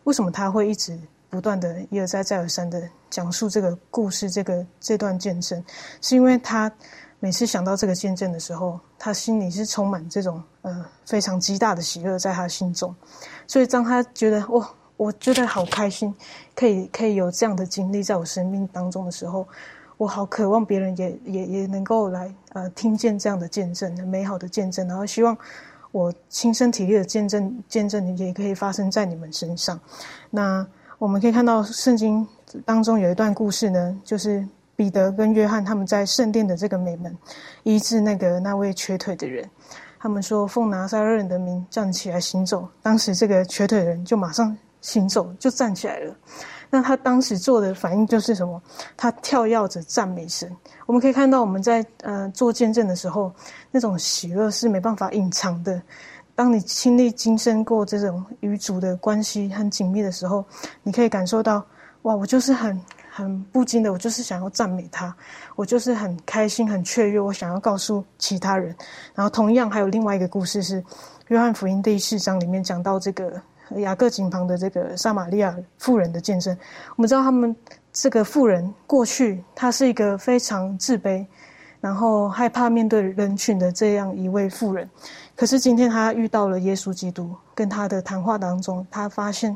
为什么她会一直不断的一而再再而三的讲述这个故事，这个这段见证，是因为她每次想到这个见证的时候，她心里是充满这种呃非常极大的喜乐在她心中，所以当她觉得哇。我觉得好开心，可以可以有这样的经历在我生命当中的时候，我好渴望别人也也也能够来呃听见这样的见证，美好的见证，然后希望我亲身体力的见证见证也可以发生在你们身上。那我们可以看到圣经当中有一段故事呢，就是彼得跟约翰他们在圣殿的这个美门医治那个那位瘸腿的人。他们说奉拿撒勒人的名站起来行走，当时这个瘸腿的人就马上行走，就站起来了。那他当时做的反应就是什么？他跳跃着赞美神。我们可以看到，我们在呃做见证的时候，那种喜乐是没办法隐藏的。当你亲历今生过这种与主的关系很紧密的时候，你可以感受到，哇，我就是很很不禁的，我就是想要赞美他，我就是很开心、很雀跃，我想要告诉其他人。然后，同样还有另外一个故事是《约翰福音》第四章里面讲到这个。雅各井旁的这个撒玛利亚妇人的见证，我们知道他们这个妇人过去她是一个非常自卑，然后害怕面对人群的这样一位妇人。可是今天她遇到了耶稣基督，跟他的谈话当中，她发现，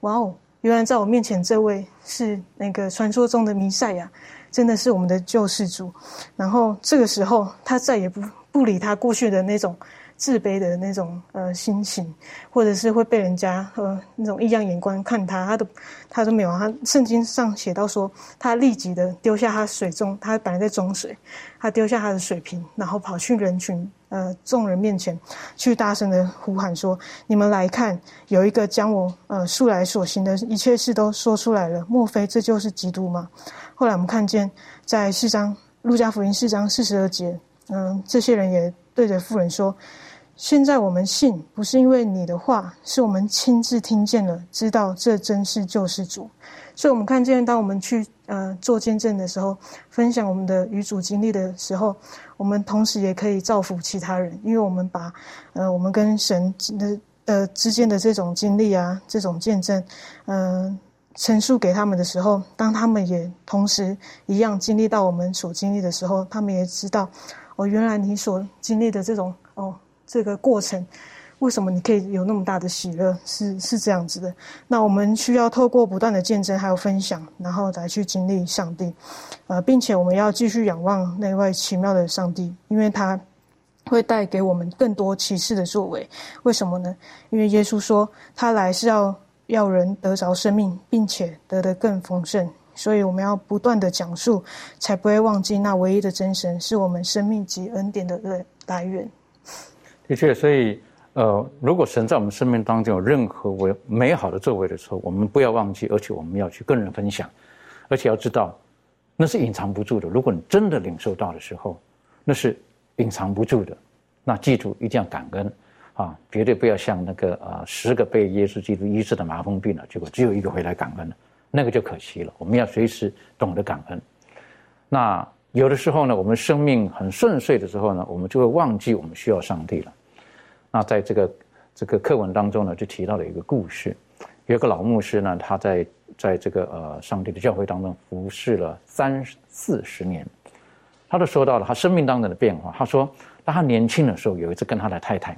哇哦，原来在我面前这位是那个传说中的弥赛亚，真的是我们的救世主。然后这个时候，她再也不不理他过去的那种。自卑的那种呃心情，或者是会被人家呃那种异样眼光看他，他都他都没有。他圣经上写到说，他立即的丢下他水中，他本来在装水，他丢下他的水瓶，然后跑去人群呃众人面前，去大声的呼喊说：“你们来看，有一个将我呃素来所行的一切事都说出来了，莫非这就是基督吗？”后来我们看见在四章路加福音四章四十二节，嗯，这些人也对着妇人说。现在我们信，不是因为你的话，是我们亲自听见了，知道这真是救世主。所以，我们看见，当我们去呃做见证的时候，分享我们的与主经历的时候，我们同时也可以造福其他人，因为我们把呃我们跟神的呃之间的这种经历啊，这种见证，嗯，陈述给他们的时候，当他们也同时一样经历到我们所经历的时候，他们也知道，哦，原来你所经历的这种哦。这个过程，为什么你可以有那么大的喜乐？是是这样子的。那我们需要透过不断的见证还有分享，然后来去经历上帝，呃，并且我们要继续仰望那位奇妙的上帝，因为他会带给我们更多启示的作为。为什么呢？因为耶稣说他来是要要人得着生命，并且得的更丰盛。所以我们要不断的讲述，才不会忘记那唯一的真神是我们生命及恩典的来来源。的确，所以，呃，如果神在我们生命当中有任何为美好的作为的时候，我们不要忘记，而且我们要去跟人分享，而且要知道，那是隐藏不住的。如果你真的领受到的时候，那是隐藏不住的。那记住，一定要感恩啊，绝对不要像那个呃，十个被耶稣基督医治的麻风病了，结果只有一个回来感恩了，那个就可惜了。我们要随时懂得感恩。那。有的时候呢，我们生命很顺遂的时候呢，我们就会忘记我们需要上帝了。那在这个这个课文当中呢，就提到了一个故事，有一个老牧师呢，他在在这个呃上帝的教会当中服侍了三四十年，他都说到了他生命当中的变化。他说，当他年轻的时候，有一次跟他的太太，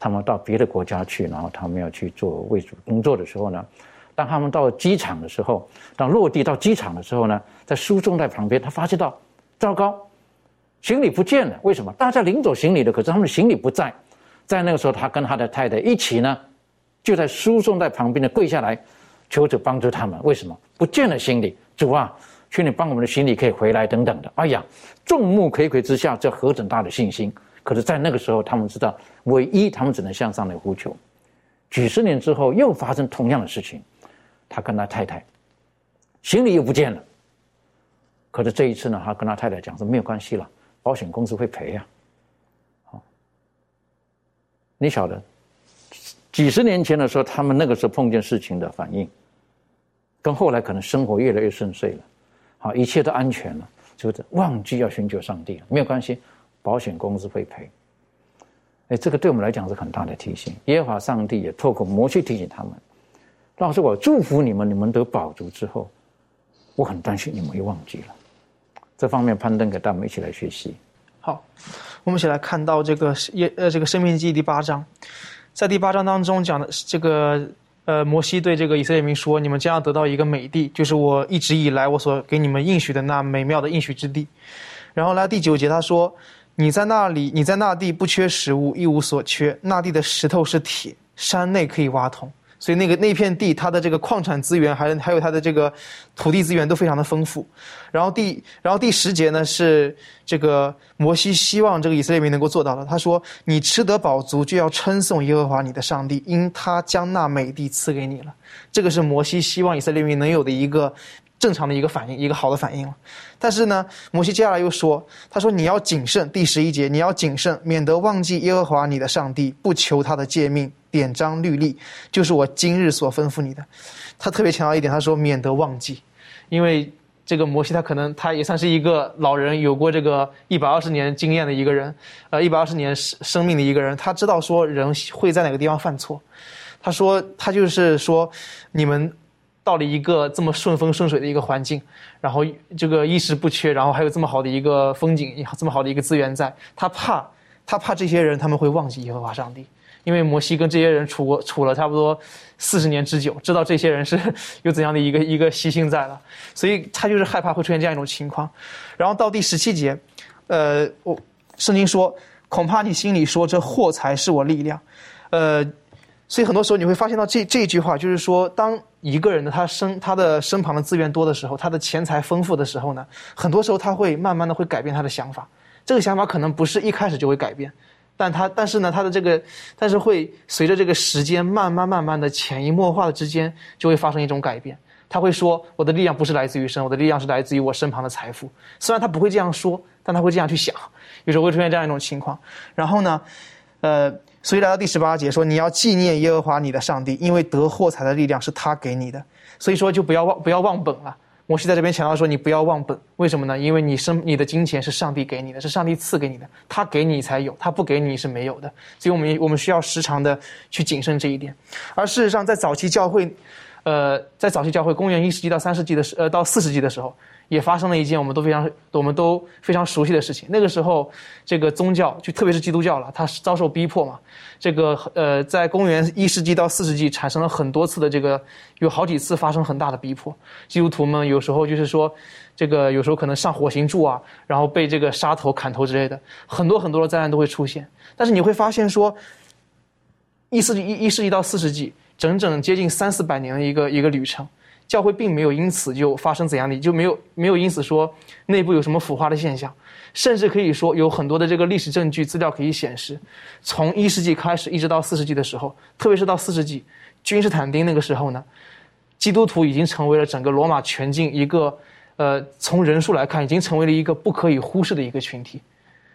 他们到别的国家去，然后他们要去做为主工作的时候呢，当他们到机场的时候，当落地到机场的时候呢，在输送带旁边，他发现到。糟糕，行李不见了！为什么？大家领走行李的，可是他们的行李不在。在那个时候，他跟他的太太一起呢，就在输送带旁边的跪下来，求主帮助他们。为什么不见了行李？主啊，求你帮我们的行李可以回来等等的。哎呀，众目睽睽之下，这何等大的信心！可是，在那个时候，他们知道，唯一他们只能向上来呼求。几十年之后，又发生同样的事情，他跟他太太，行李又不见了。可是这一次呢，他跟他太太讲说没有关系了，保险公司会赔呀。好，你晓得，几十年前的时候，他们那个时候碰见事情的反应，跟后来可能生活越来越顺遂了，好，一切都安全了，就是忘记要寻求上帝了，没有关系，保险公司会赔。哎，这个对我们来讲是很大的提醒。耶和华上帝也透过摩西提醒他们，老师，我祝福你们，你们得保足之后，我很担心你们又忘记了。这方面攀登给带我们一起来学习。好，我们一起来看到这个耶呃这个生命记第八章，在第八章当中讲的这个呃摩西对这个以色列民说：“你们将要得到一个美地，就是我一直以来我所给你们应许的那美妙的应许之地。”然后来第九节他说：“你在那里，你在那地不缺食物，一无所缺。那地的石头是铁，山内可以挖通。所以那个那片地，它的这个矿产资源，还还有它的这个土地资源都非常的丰富。然后第然后第十节呢是这个摩西希望这个以色列民能够做到的。他说：“你吃得饱足，就要称颂耶和华你的上帝，因他将那美地赐给你了。”这个是摩西希望以色列民能有的一个正常的一个反应，一个好的反应了。但是呢，摩西接下来又说：“他说你要谨慎，第十一节你要谨慎，免得忘记耶和华你的上帝，不求他的诫命。”典章律例，就是我今日所吩咐你的。他特别强调一点，他说免得忘记，因为这个摩西他可能他也算是一个老人，有过这个一百二十年经验的一个人，呃，一百二十年生生命的一个人，他知道说人会在哪个地方犯错。他说他就是说，你们到了一个这么顺风顺水的一个环境，然后这个衣食不缺，然后还有这么好的一个风景，这么好的一个资源，在他怕他怕这些人他们会忘记耶和华上帝。因为摩西跟这些人处过处了差不多四十年之久，知道这些人是 有怎样的一个一个习性在了，所以他就是害怕会出现这样一种情况。然后到第十七节，呃，我圣经说，恐怕你心里说这货财是我力量，呃，所以很多时候你会发现到这这句话，就是说，当一个人的他身他的身旁的资源多的时候，他的钱财丰富的时候呢，很多时候他会慢慢的会改变他的想法，这个想法可能不是一开始就会改变。但他，但是呢，他的这个，但是会随着这个时间慢慢慢慢的潜移默化的之间，就会发生一种改变。他会说：“我的力量不是来自于神，我的力量是来自于我身旁的财富。”虽然他不会这样说，但他会这样去想。有时候会出现这样一种情况。然后呢，呃，所以来到第十八节说：“你要纪念耶和华你的上帝，因为得货财的力量是他给你的。”所以说，就不要忘不要忘本了。摩西在这边强调说：“你不要忘本，为什么呢？因为你生你的金钱是上帝给你的，是上帝赐给你的，他给你才有，他不给你是没有的。所以，我们我们需要时常的去谨慎这一点。而事实上，在早期教会，呃，在早期教会，公元一世纪到三世纪的时，呃，到四世纪的时候。”也发生了一件我们都非常我们都非常熟悉的事情。那个时候，这个宗教就特别是基督教了，它遭受逼迫嘛。这个呃，在公元一世纪到四世纪产生了很多次的这个，有好几次发生很大的逼迫。基督徒们有时候就是说，这个有时候可能上火刑柱啊，然后被这个杀头砍头之类的，很多很多的灾难都会出现。但是你会发现说，一世纪一一世纪到四世纪，整整接近三四百年的一个一个旅程。教会并没有因此就发生怎样的，就没有没有因此说内部有什么腐化的现象，甚至可以说有很多的这个历史证据资料可以显示，从一世纪开始一直到四世纪的时候，特别是到四世纪，君士坦丁那个时候呢，基督徒已经成为了整个罗马全境一个，呃，从人数来看，已经成为了一个不可以忽视的一个群体。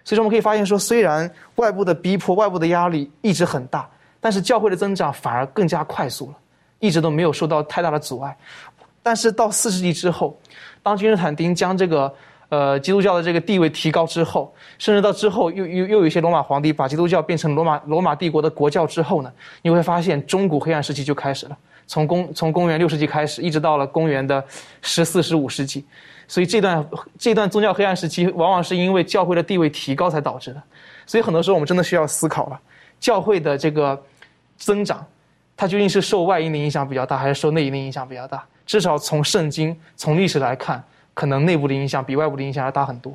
所以说，我们可以发现说，虽然外部的逼迫、外部的压力一直很大，但是教会的增长反而更加快速了。一直都没有受到太大的阻碍，但是到四世纪之后，当君士坦丁将这个呃基督教的这个地位提高之后，甚至到之后又又又有一些罗马皇帝把基督教变成罗马罗马帝国的国教之后呢，你会发现中古黑暗时期就开始了。从公从公元六世纪开始，一直到了公元的十四十五世纪，所以这段这段宗教黑暗时期，往往是因为教会的地位提高才导致的。所以很多时候我们真的需要思考了，教会的这个增长。它究竟是受外因的影响比较大，还是受内因的影响比较大？至少从圣经、从历史来看，可能内部的影响比外部的影响要大很多。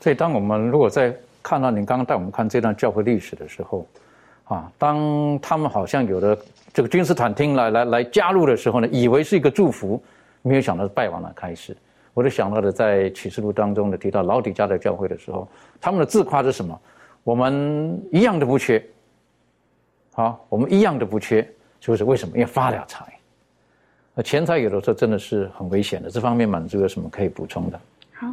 所以，当我们如果在看到您刚刚带我们看这段教会历史的时候，啊，当他们好像有的这个君士坦丁来来来加入的时候呢，以为是一个祝福，没有想到是败亡的开始。我就想到了在启示录当中的提到老底家的教会的时候，他们的自夸是什么？我们一样都不缺。好，我们一样都不缺，就是为什么？因为发了财。那钱财有的时候真的是很危险的。这方面满足有什么可以补充的？好，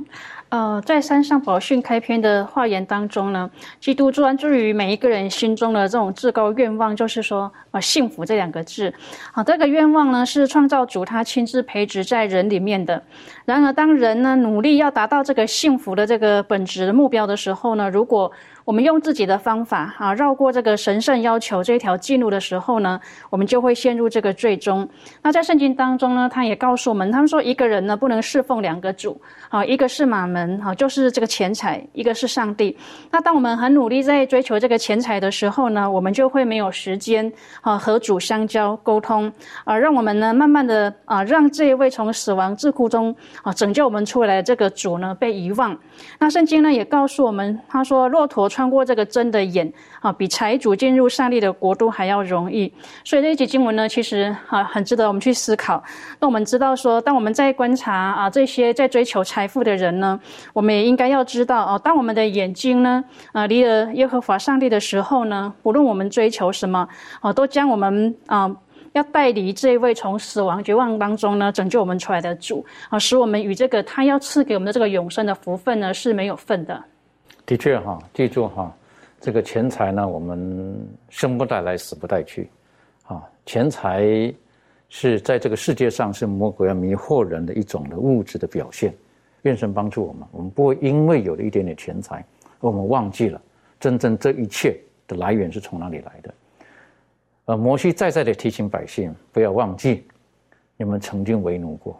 呃，在山上宝训开篇的话言当中呢，基督专注于每一个人心中的这种至高愿望，就是说，呃，幸福这两个字。好，这个愿望呢，是创造主他亲自培植在人里面的。然而，当人呢努力要达到这个幸福的这个本质的目标的时候呢，如果我们用自己的方法啊，绕过这个神圣要求这条记录的时候呢，我们就会陷入这个最终。那在圣经当中呢，他也告诉我们，他们说一个人呢不能侍奉两个主啊，一个是马门，哈，就是这个钱财；一个是上帝。那当我们很努力在追求这个钱财的时候呢，我们就会没有时间啊和主相交沟通啊，让我们呢慢慢的啊让这一位从死亡桎梏中啊拯救我们出来的这个主呢被遗忘。那圣经呢也告诉我们，他说骆驼穿过这个针的眼啊，比财主进入上帝的国度还要容易。所以这一节经文呢，其实啊很值得我们去思考。那我们知道说，当我们在观察啊这些在追求财富的人呢，我们也应该要知道哦，当我们的眼睛呢啊离了耶和华上帝的时候呢，不论我们追求什么啊，都将我们啊要带离这位从死亡绝望当中呢拯救我们出来的主啊，使我们与这个他要赐给我们的这个永生的福分呢是没有份的。的确哈，记住哈，这个钱财呢，我们生不带来，死不带去，啊，钱财。是在这个世界上是魔鬼要迷惑人的一种的物质的表现。愿神帮助我们，我们不会因为有了一点点钱财，我们忘记了真正这一切的来源是从哪里来的。呃，摩西再再的提醒百姓，不要忘记你们曾经为奴过。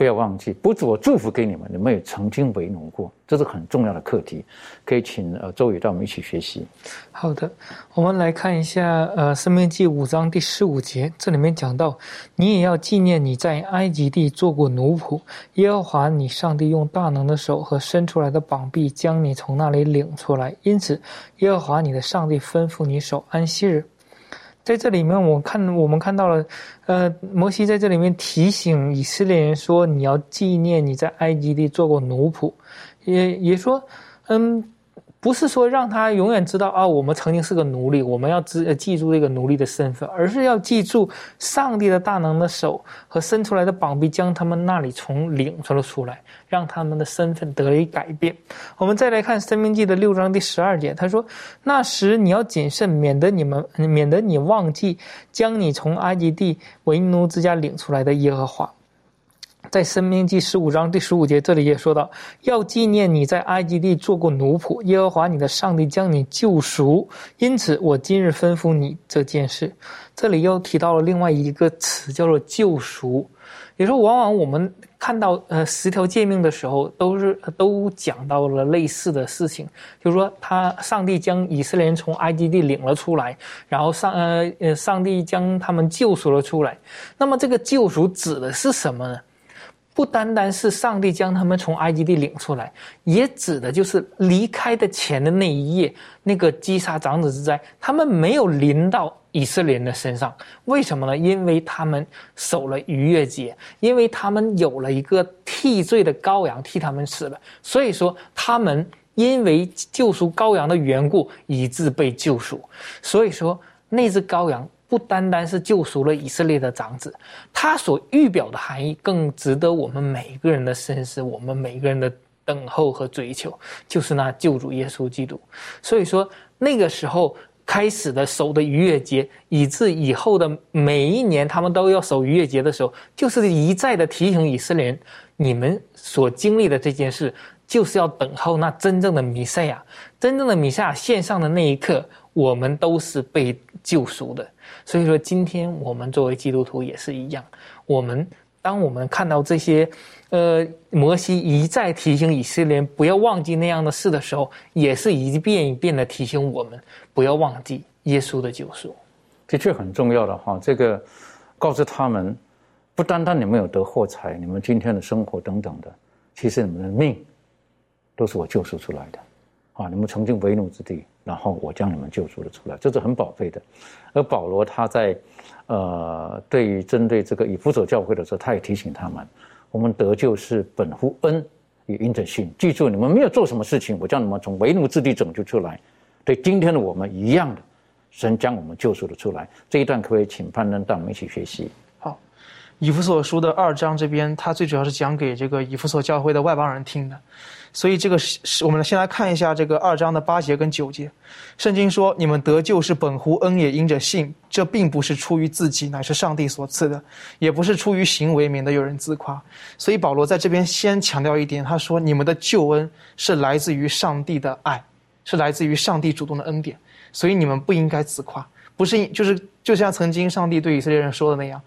不要忘记，不止我祝福给你们，你们也曾经为奴过，这是很重要的课题，可以请呃周宇带我们一起学习。好的，我们来看一下呃《生命记》五章第十五节，这里面讲到，你也要纪念你在埃及地做过奴仆，耶和华你上帝用大能的手和伸出来的膀臂将你从那里领出来，因此耶和华你的上帝吩咐你守安息日。在这里面，我看我们看到了，呃，摩西在这里面提醒以色列人说：“你要纪念你在埃及地做过奴仆，也也说，嗯。”不是说让他永远知道啊，我们曾经是个奴隶，我们要知记住这个奴隶的身份，而是要记住上帝的大能的手和伸出来的膀臂，将他们那里从领出了出来，让他们的身份得以改变。我们再来看《生命记》的六章第十二节，他说：“那时你要谨慎，免得你们免得你忘记将你从埃及地为奴之家领出来的耶和华。”在《生命记》十五章第十五节，这里也说到，要纪念你在埃及地做过奴仆，耶和华你的上帝将你救赎，因此我今日吩咐你这件事。这里又提到了另外一个词，叫做救赎。也说，往往我们看到呃十条诫命的时候，都是都讲到了类似的事情，就是说，他上帝将以色列人从埃及地领了出来，然后上呃呃，上帝将他们救赎了出来。那么，这个救赎指的是什么呢？不单单是上帝将他们从埃及地领出来，也指的就是离开的前的那一夜，那个击杀长子之灾，他们没有临到以色列人的身上。为什么呢？因为他们守了逾越节，因为他们有了一个替罪的羔羊替他们死了，所以说他们因为救赎羔羊的缘故，以致被救赎。所以说那只羔羊。不单单是救赎了以色列的长子，他所预表的含义更值得我们每一个人的深思，我们每一个人的等候和追求，就是那救主耶稣基督。所以说，那个时候开始的守的逾越节，以至以后的每一年他们都要守逾越节的时候，就是一再的提醒以色列人：你们所经历的这件事，就是要等候那真正的弥赛亚，真正的弥赛亚献上的那一刻，我们都是被救赎的。所以说，今天我们作为基督徒也是一样。我们当我们看到这些，呃，摩西一再提醒以色列不要忘记那样的事的时候，也是一遍一遍的提醒我们不要忘记耶稣的救赎。的确很重要的哈，这个告诉他们，不单单你们有得祸财，你们今天的生活等等的，其实你们的命都是我救赎出来的。啊，你们曾经为奴之地。然后我将你们救赎了出来，这是很宝贝的。而保罗他在，呃，对于针对这个以弗所教会的时候，他也提醒他们：我们得救是本乎恩，与因着信。记住，你们没有做什么事情，我将你们从为奴之地拯救出来。对今天的我们一样的，神将我们救赎了出来。这一段可不可以请潘登带我们一起学习？以弗所书的二章这边，他最主要是讲给这个以弗所教会的外邦人听的。所以这个是是，我们先来看一下这个二章的八节跟九节。圣经说：“你们得救是本乎恩，也因着信。这并不是出于自己，乃是上帝所赐的；也不是出于行为，免得有人自夸。”所以保罗在这边先强调一点，他说：“你们的救恩是来自于上帝的爱，是来自于上帝主动的恩典。所以你们不应该自夸，不是就是就像曾经上帝对以色列人说的那样。”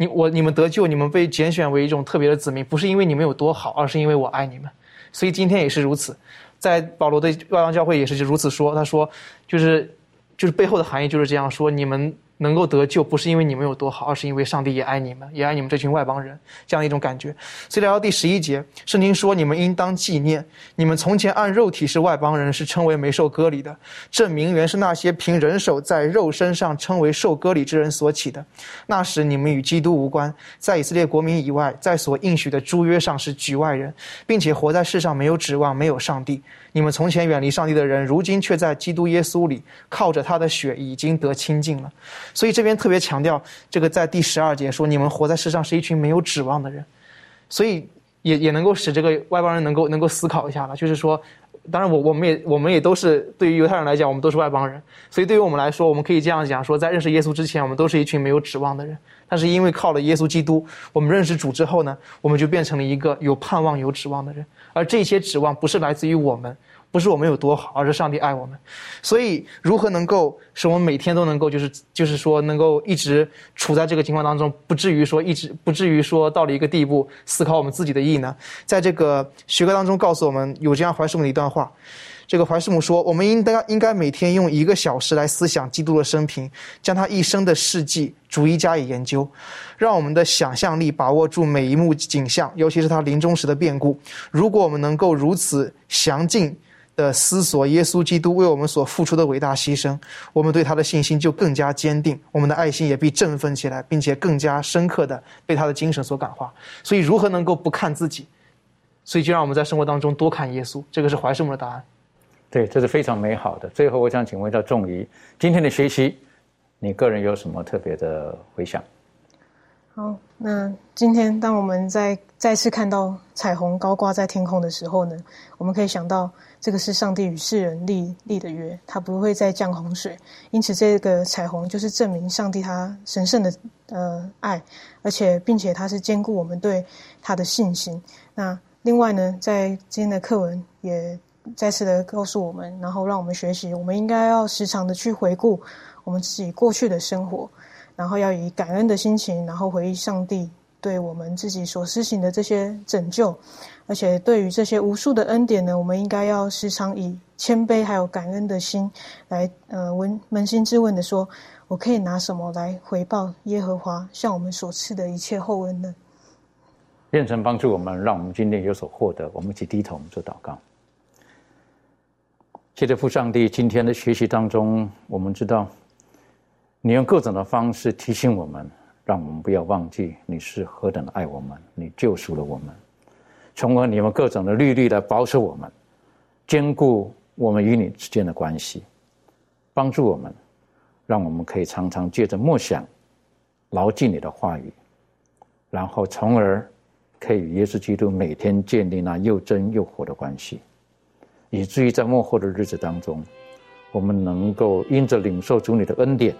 你我你们得救，你们被拣选为一种特别的子民，不是因为你们有多好，而是因为我爱你们。所以今天也是如此，在保罗的外邦教会也是如此说。他说，就是就是背后的含义就是这样说，你们。能够得救，不是因为你们有多好，而是因为上帝也爱你们，也爱你们这群外邦人，这样一种感觉。所以来到第十一节，圣经说：“你们应当纪念，你们从前按肉体是外邦人，是称为没受割礼的。这名原是那些凭人手在肉身上称为受割礼之人所起的。那时你们与基督无关，在以色列国民以外，在所应许的诸约上是局外人，并且活在世上没有指望，没有上帝。你们从前远离上帝的人，如今却在基督耶稣里靠着他的血已经得清净了。”所以这边特别强调，这个在第十二节说，你们活在世上是一群没有指望的人，所以也也能够使这个外邦人能够能够思考一下了。就是说，当然我我们也我们也都是对于犹太人来讲，我们都是外邦人，所以对于我们来说，我们可以这样讲说，在认识耶稣之前，我们都是一群没有指望的人。但是因为靠了耶稣基督，我们认识主之后呢，我们就变成了一个有盼望、有指望的人。而这些指望不是来自于我们。不是我们有多好，而是上帝爱我们。所以，如何能够使我们每天都能够，就是就是说，能够一直处在这个情况当中，不至于说一直不至于说到了一个地步，思考我们自己的意义呢？在这个学科当中，告诉我们有这样怀师母的一段话。这个怀师母说：“我们应该应该每天用一个小时来思想基督的生平，将他一生的事迹逐一加以研究，让我们的想象力把握住每一幕景象，尤其是他临终时的变故。如果我们能够如此详尽。”的思索，耶稣基督为我们所付出的伟大牺牲，我们对他的信心就更加坚定，我们的爱心也必振奋起来，并且更加深刻的被他的精神所感化。所以，如何能够不看自己？所以，就让我们在生活当中多看耶稣。这个是怀圣母的答案。对，这是非常美好的。最后，我想请问一下仲怡，今天的学习，你个人有什么特别的回想？好，那今天当我们在再次看到彩虹高挂在天空的时候呢，我们可以想到。这个是上帝与世人立立的约，他不会再降洪水，因此这个彩虹就是证明上帝他神圣的呃爱，而且并且他是兼顾我们对他的信心。那另外呢，在今天的课文也再次的告诉我们，然后让我们学习，我们应该要时常的去回顾我们自己过去的生活，然后要以感恩的心情，然后回忆上帝对我们自己所施行的这些拯救。而且对于这些无数的恩典呢，我们应该要时常以谦卑还有感恩的心来，呃，问扪心自问的说：我可以拿什么来回报耶和华向我们所赐的一切厚恩呢？愿神帮助我们，让我们今天有所获得。我们一起低头做祷告。谢谢父上帝，今天的学习当中，我们知道你用各种的方式提醒我们，让我们不要忘记你是何等的爱我们，你救赎了我们。从而你们各种的律例来保守我们，兼顾我们与你之间的关系，帮助我们，让我们可以常常借着默想，牢记你的话语，然后从而可以与耶稣基督每天建立那又真又活的关系，以至于在幕后的日子当中，我们能够因着领受主你的恩典，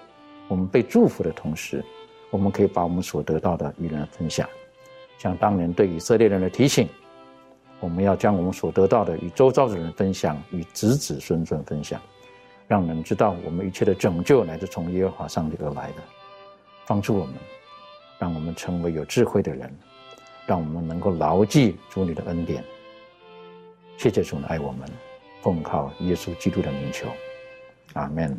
我们被祝福的同时，我们可以把我们所得到的与人分享，像当年对以色列人的提醒。我们要将我们所得到的与周遭的人分享，与子子孙孙分享，让人知道我们一切的拯救乃是从耶和华上帝而来的，帮助我们，让我们成为有智慧的人，让我们能够牢记主你的恩典。谢谢主爱我们，奉靠耶稣基督的名求，阿门。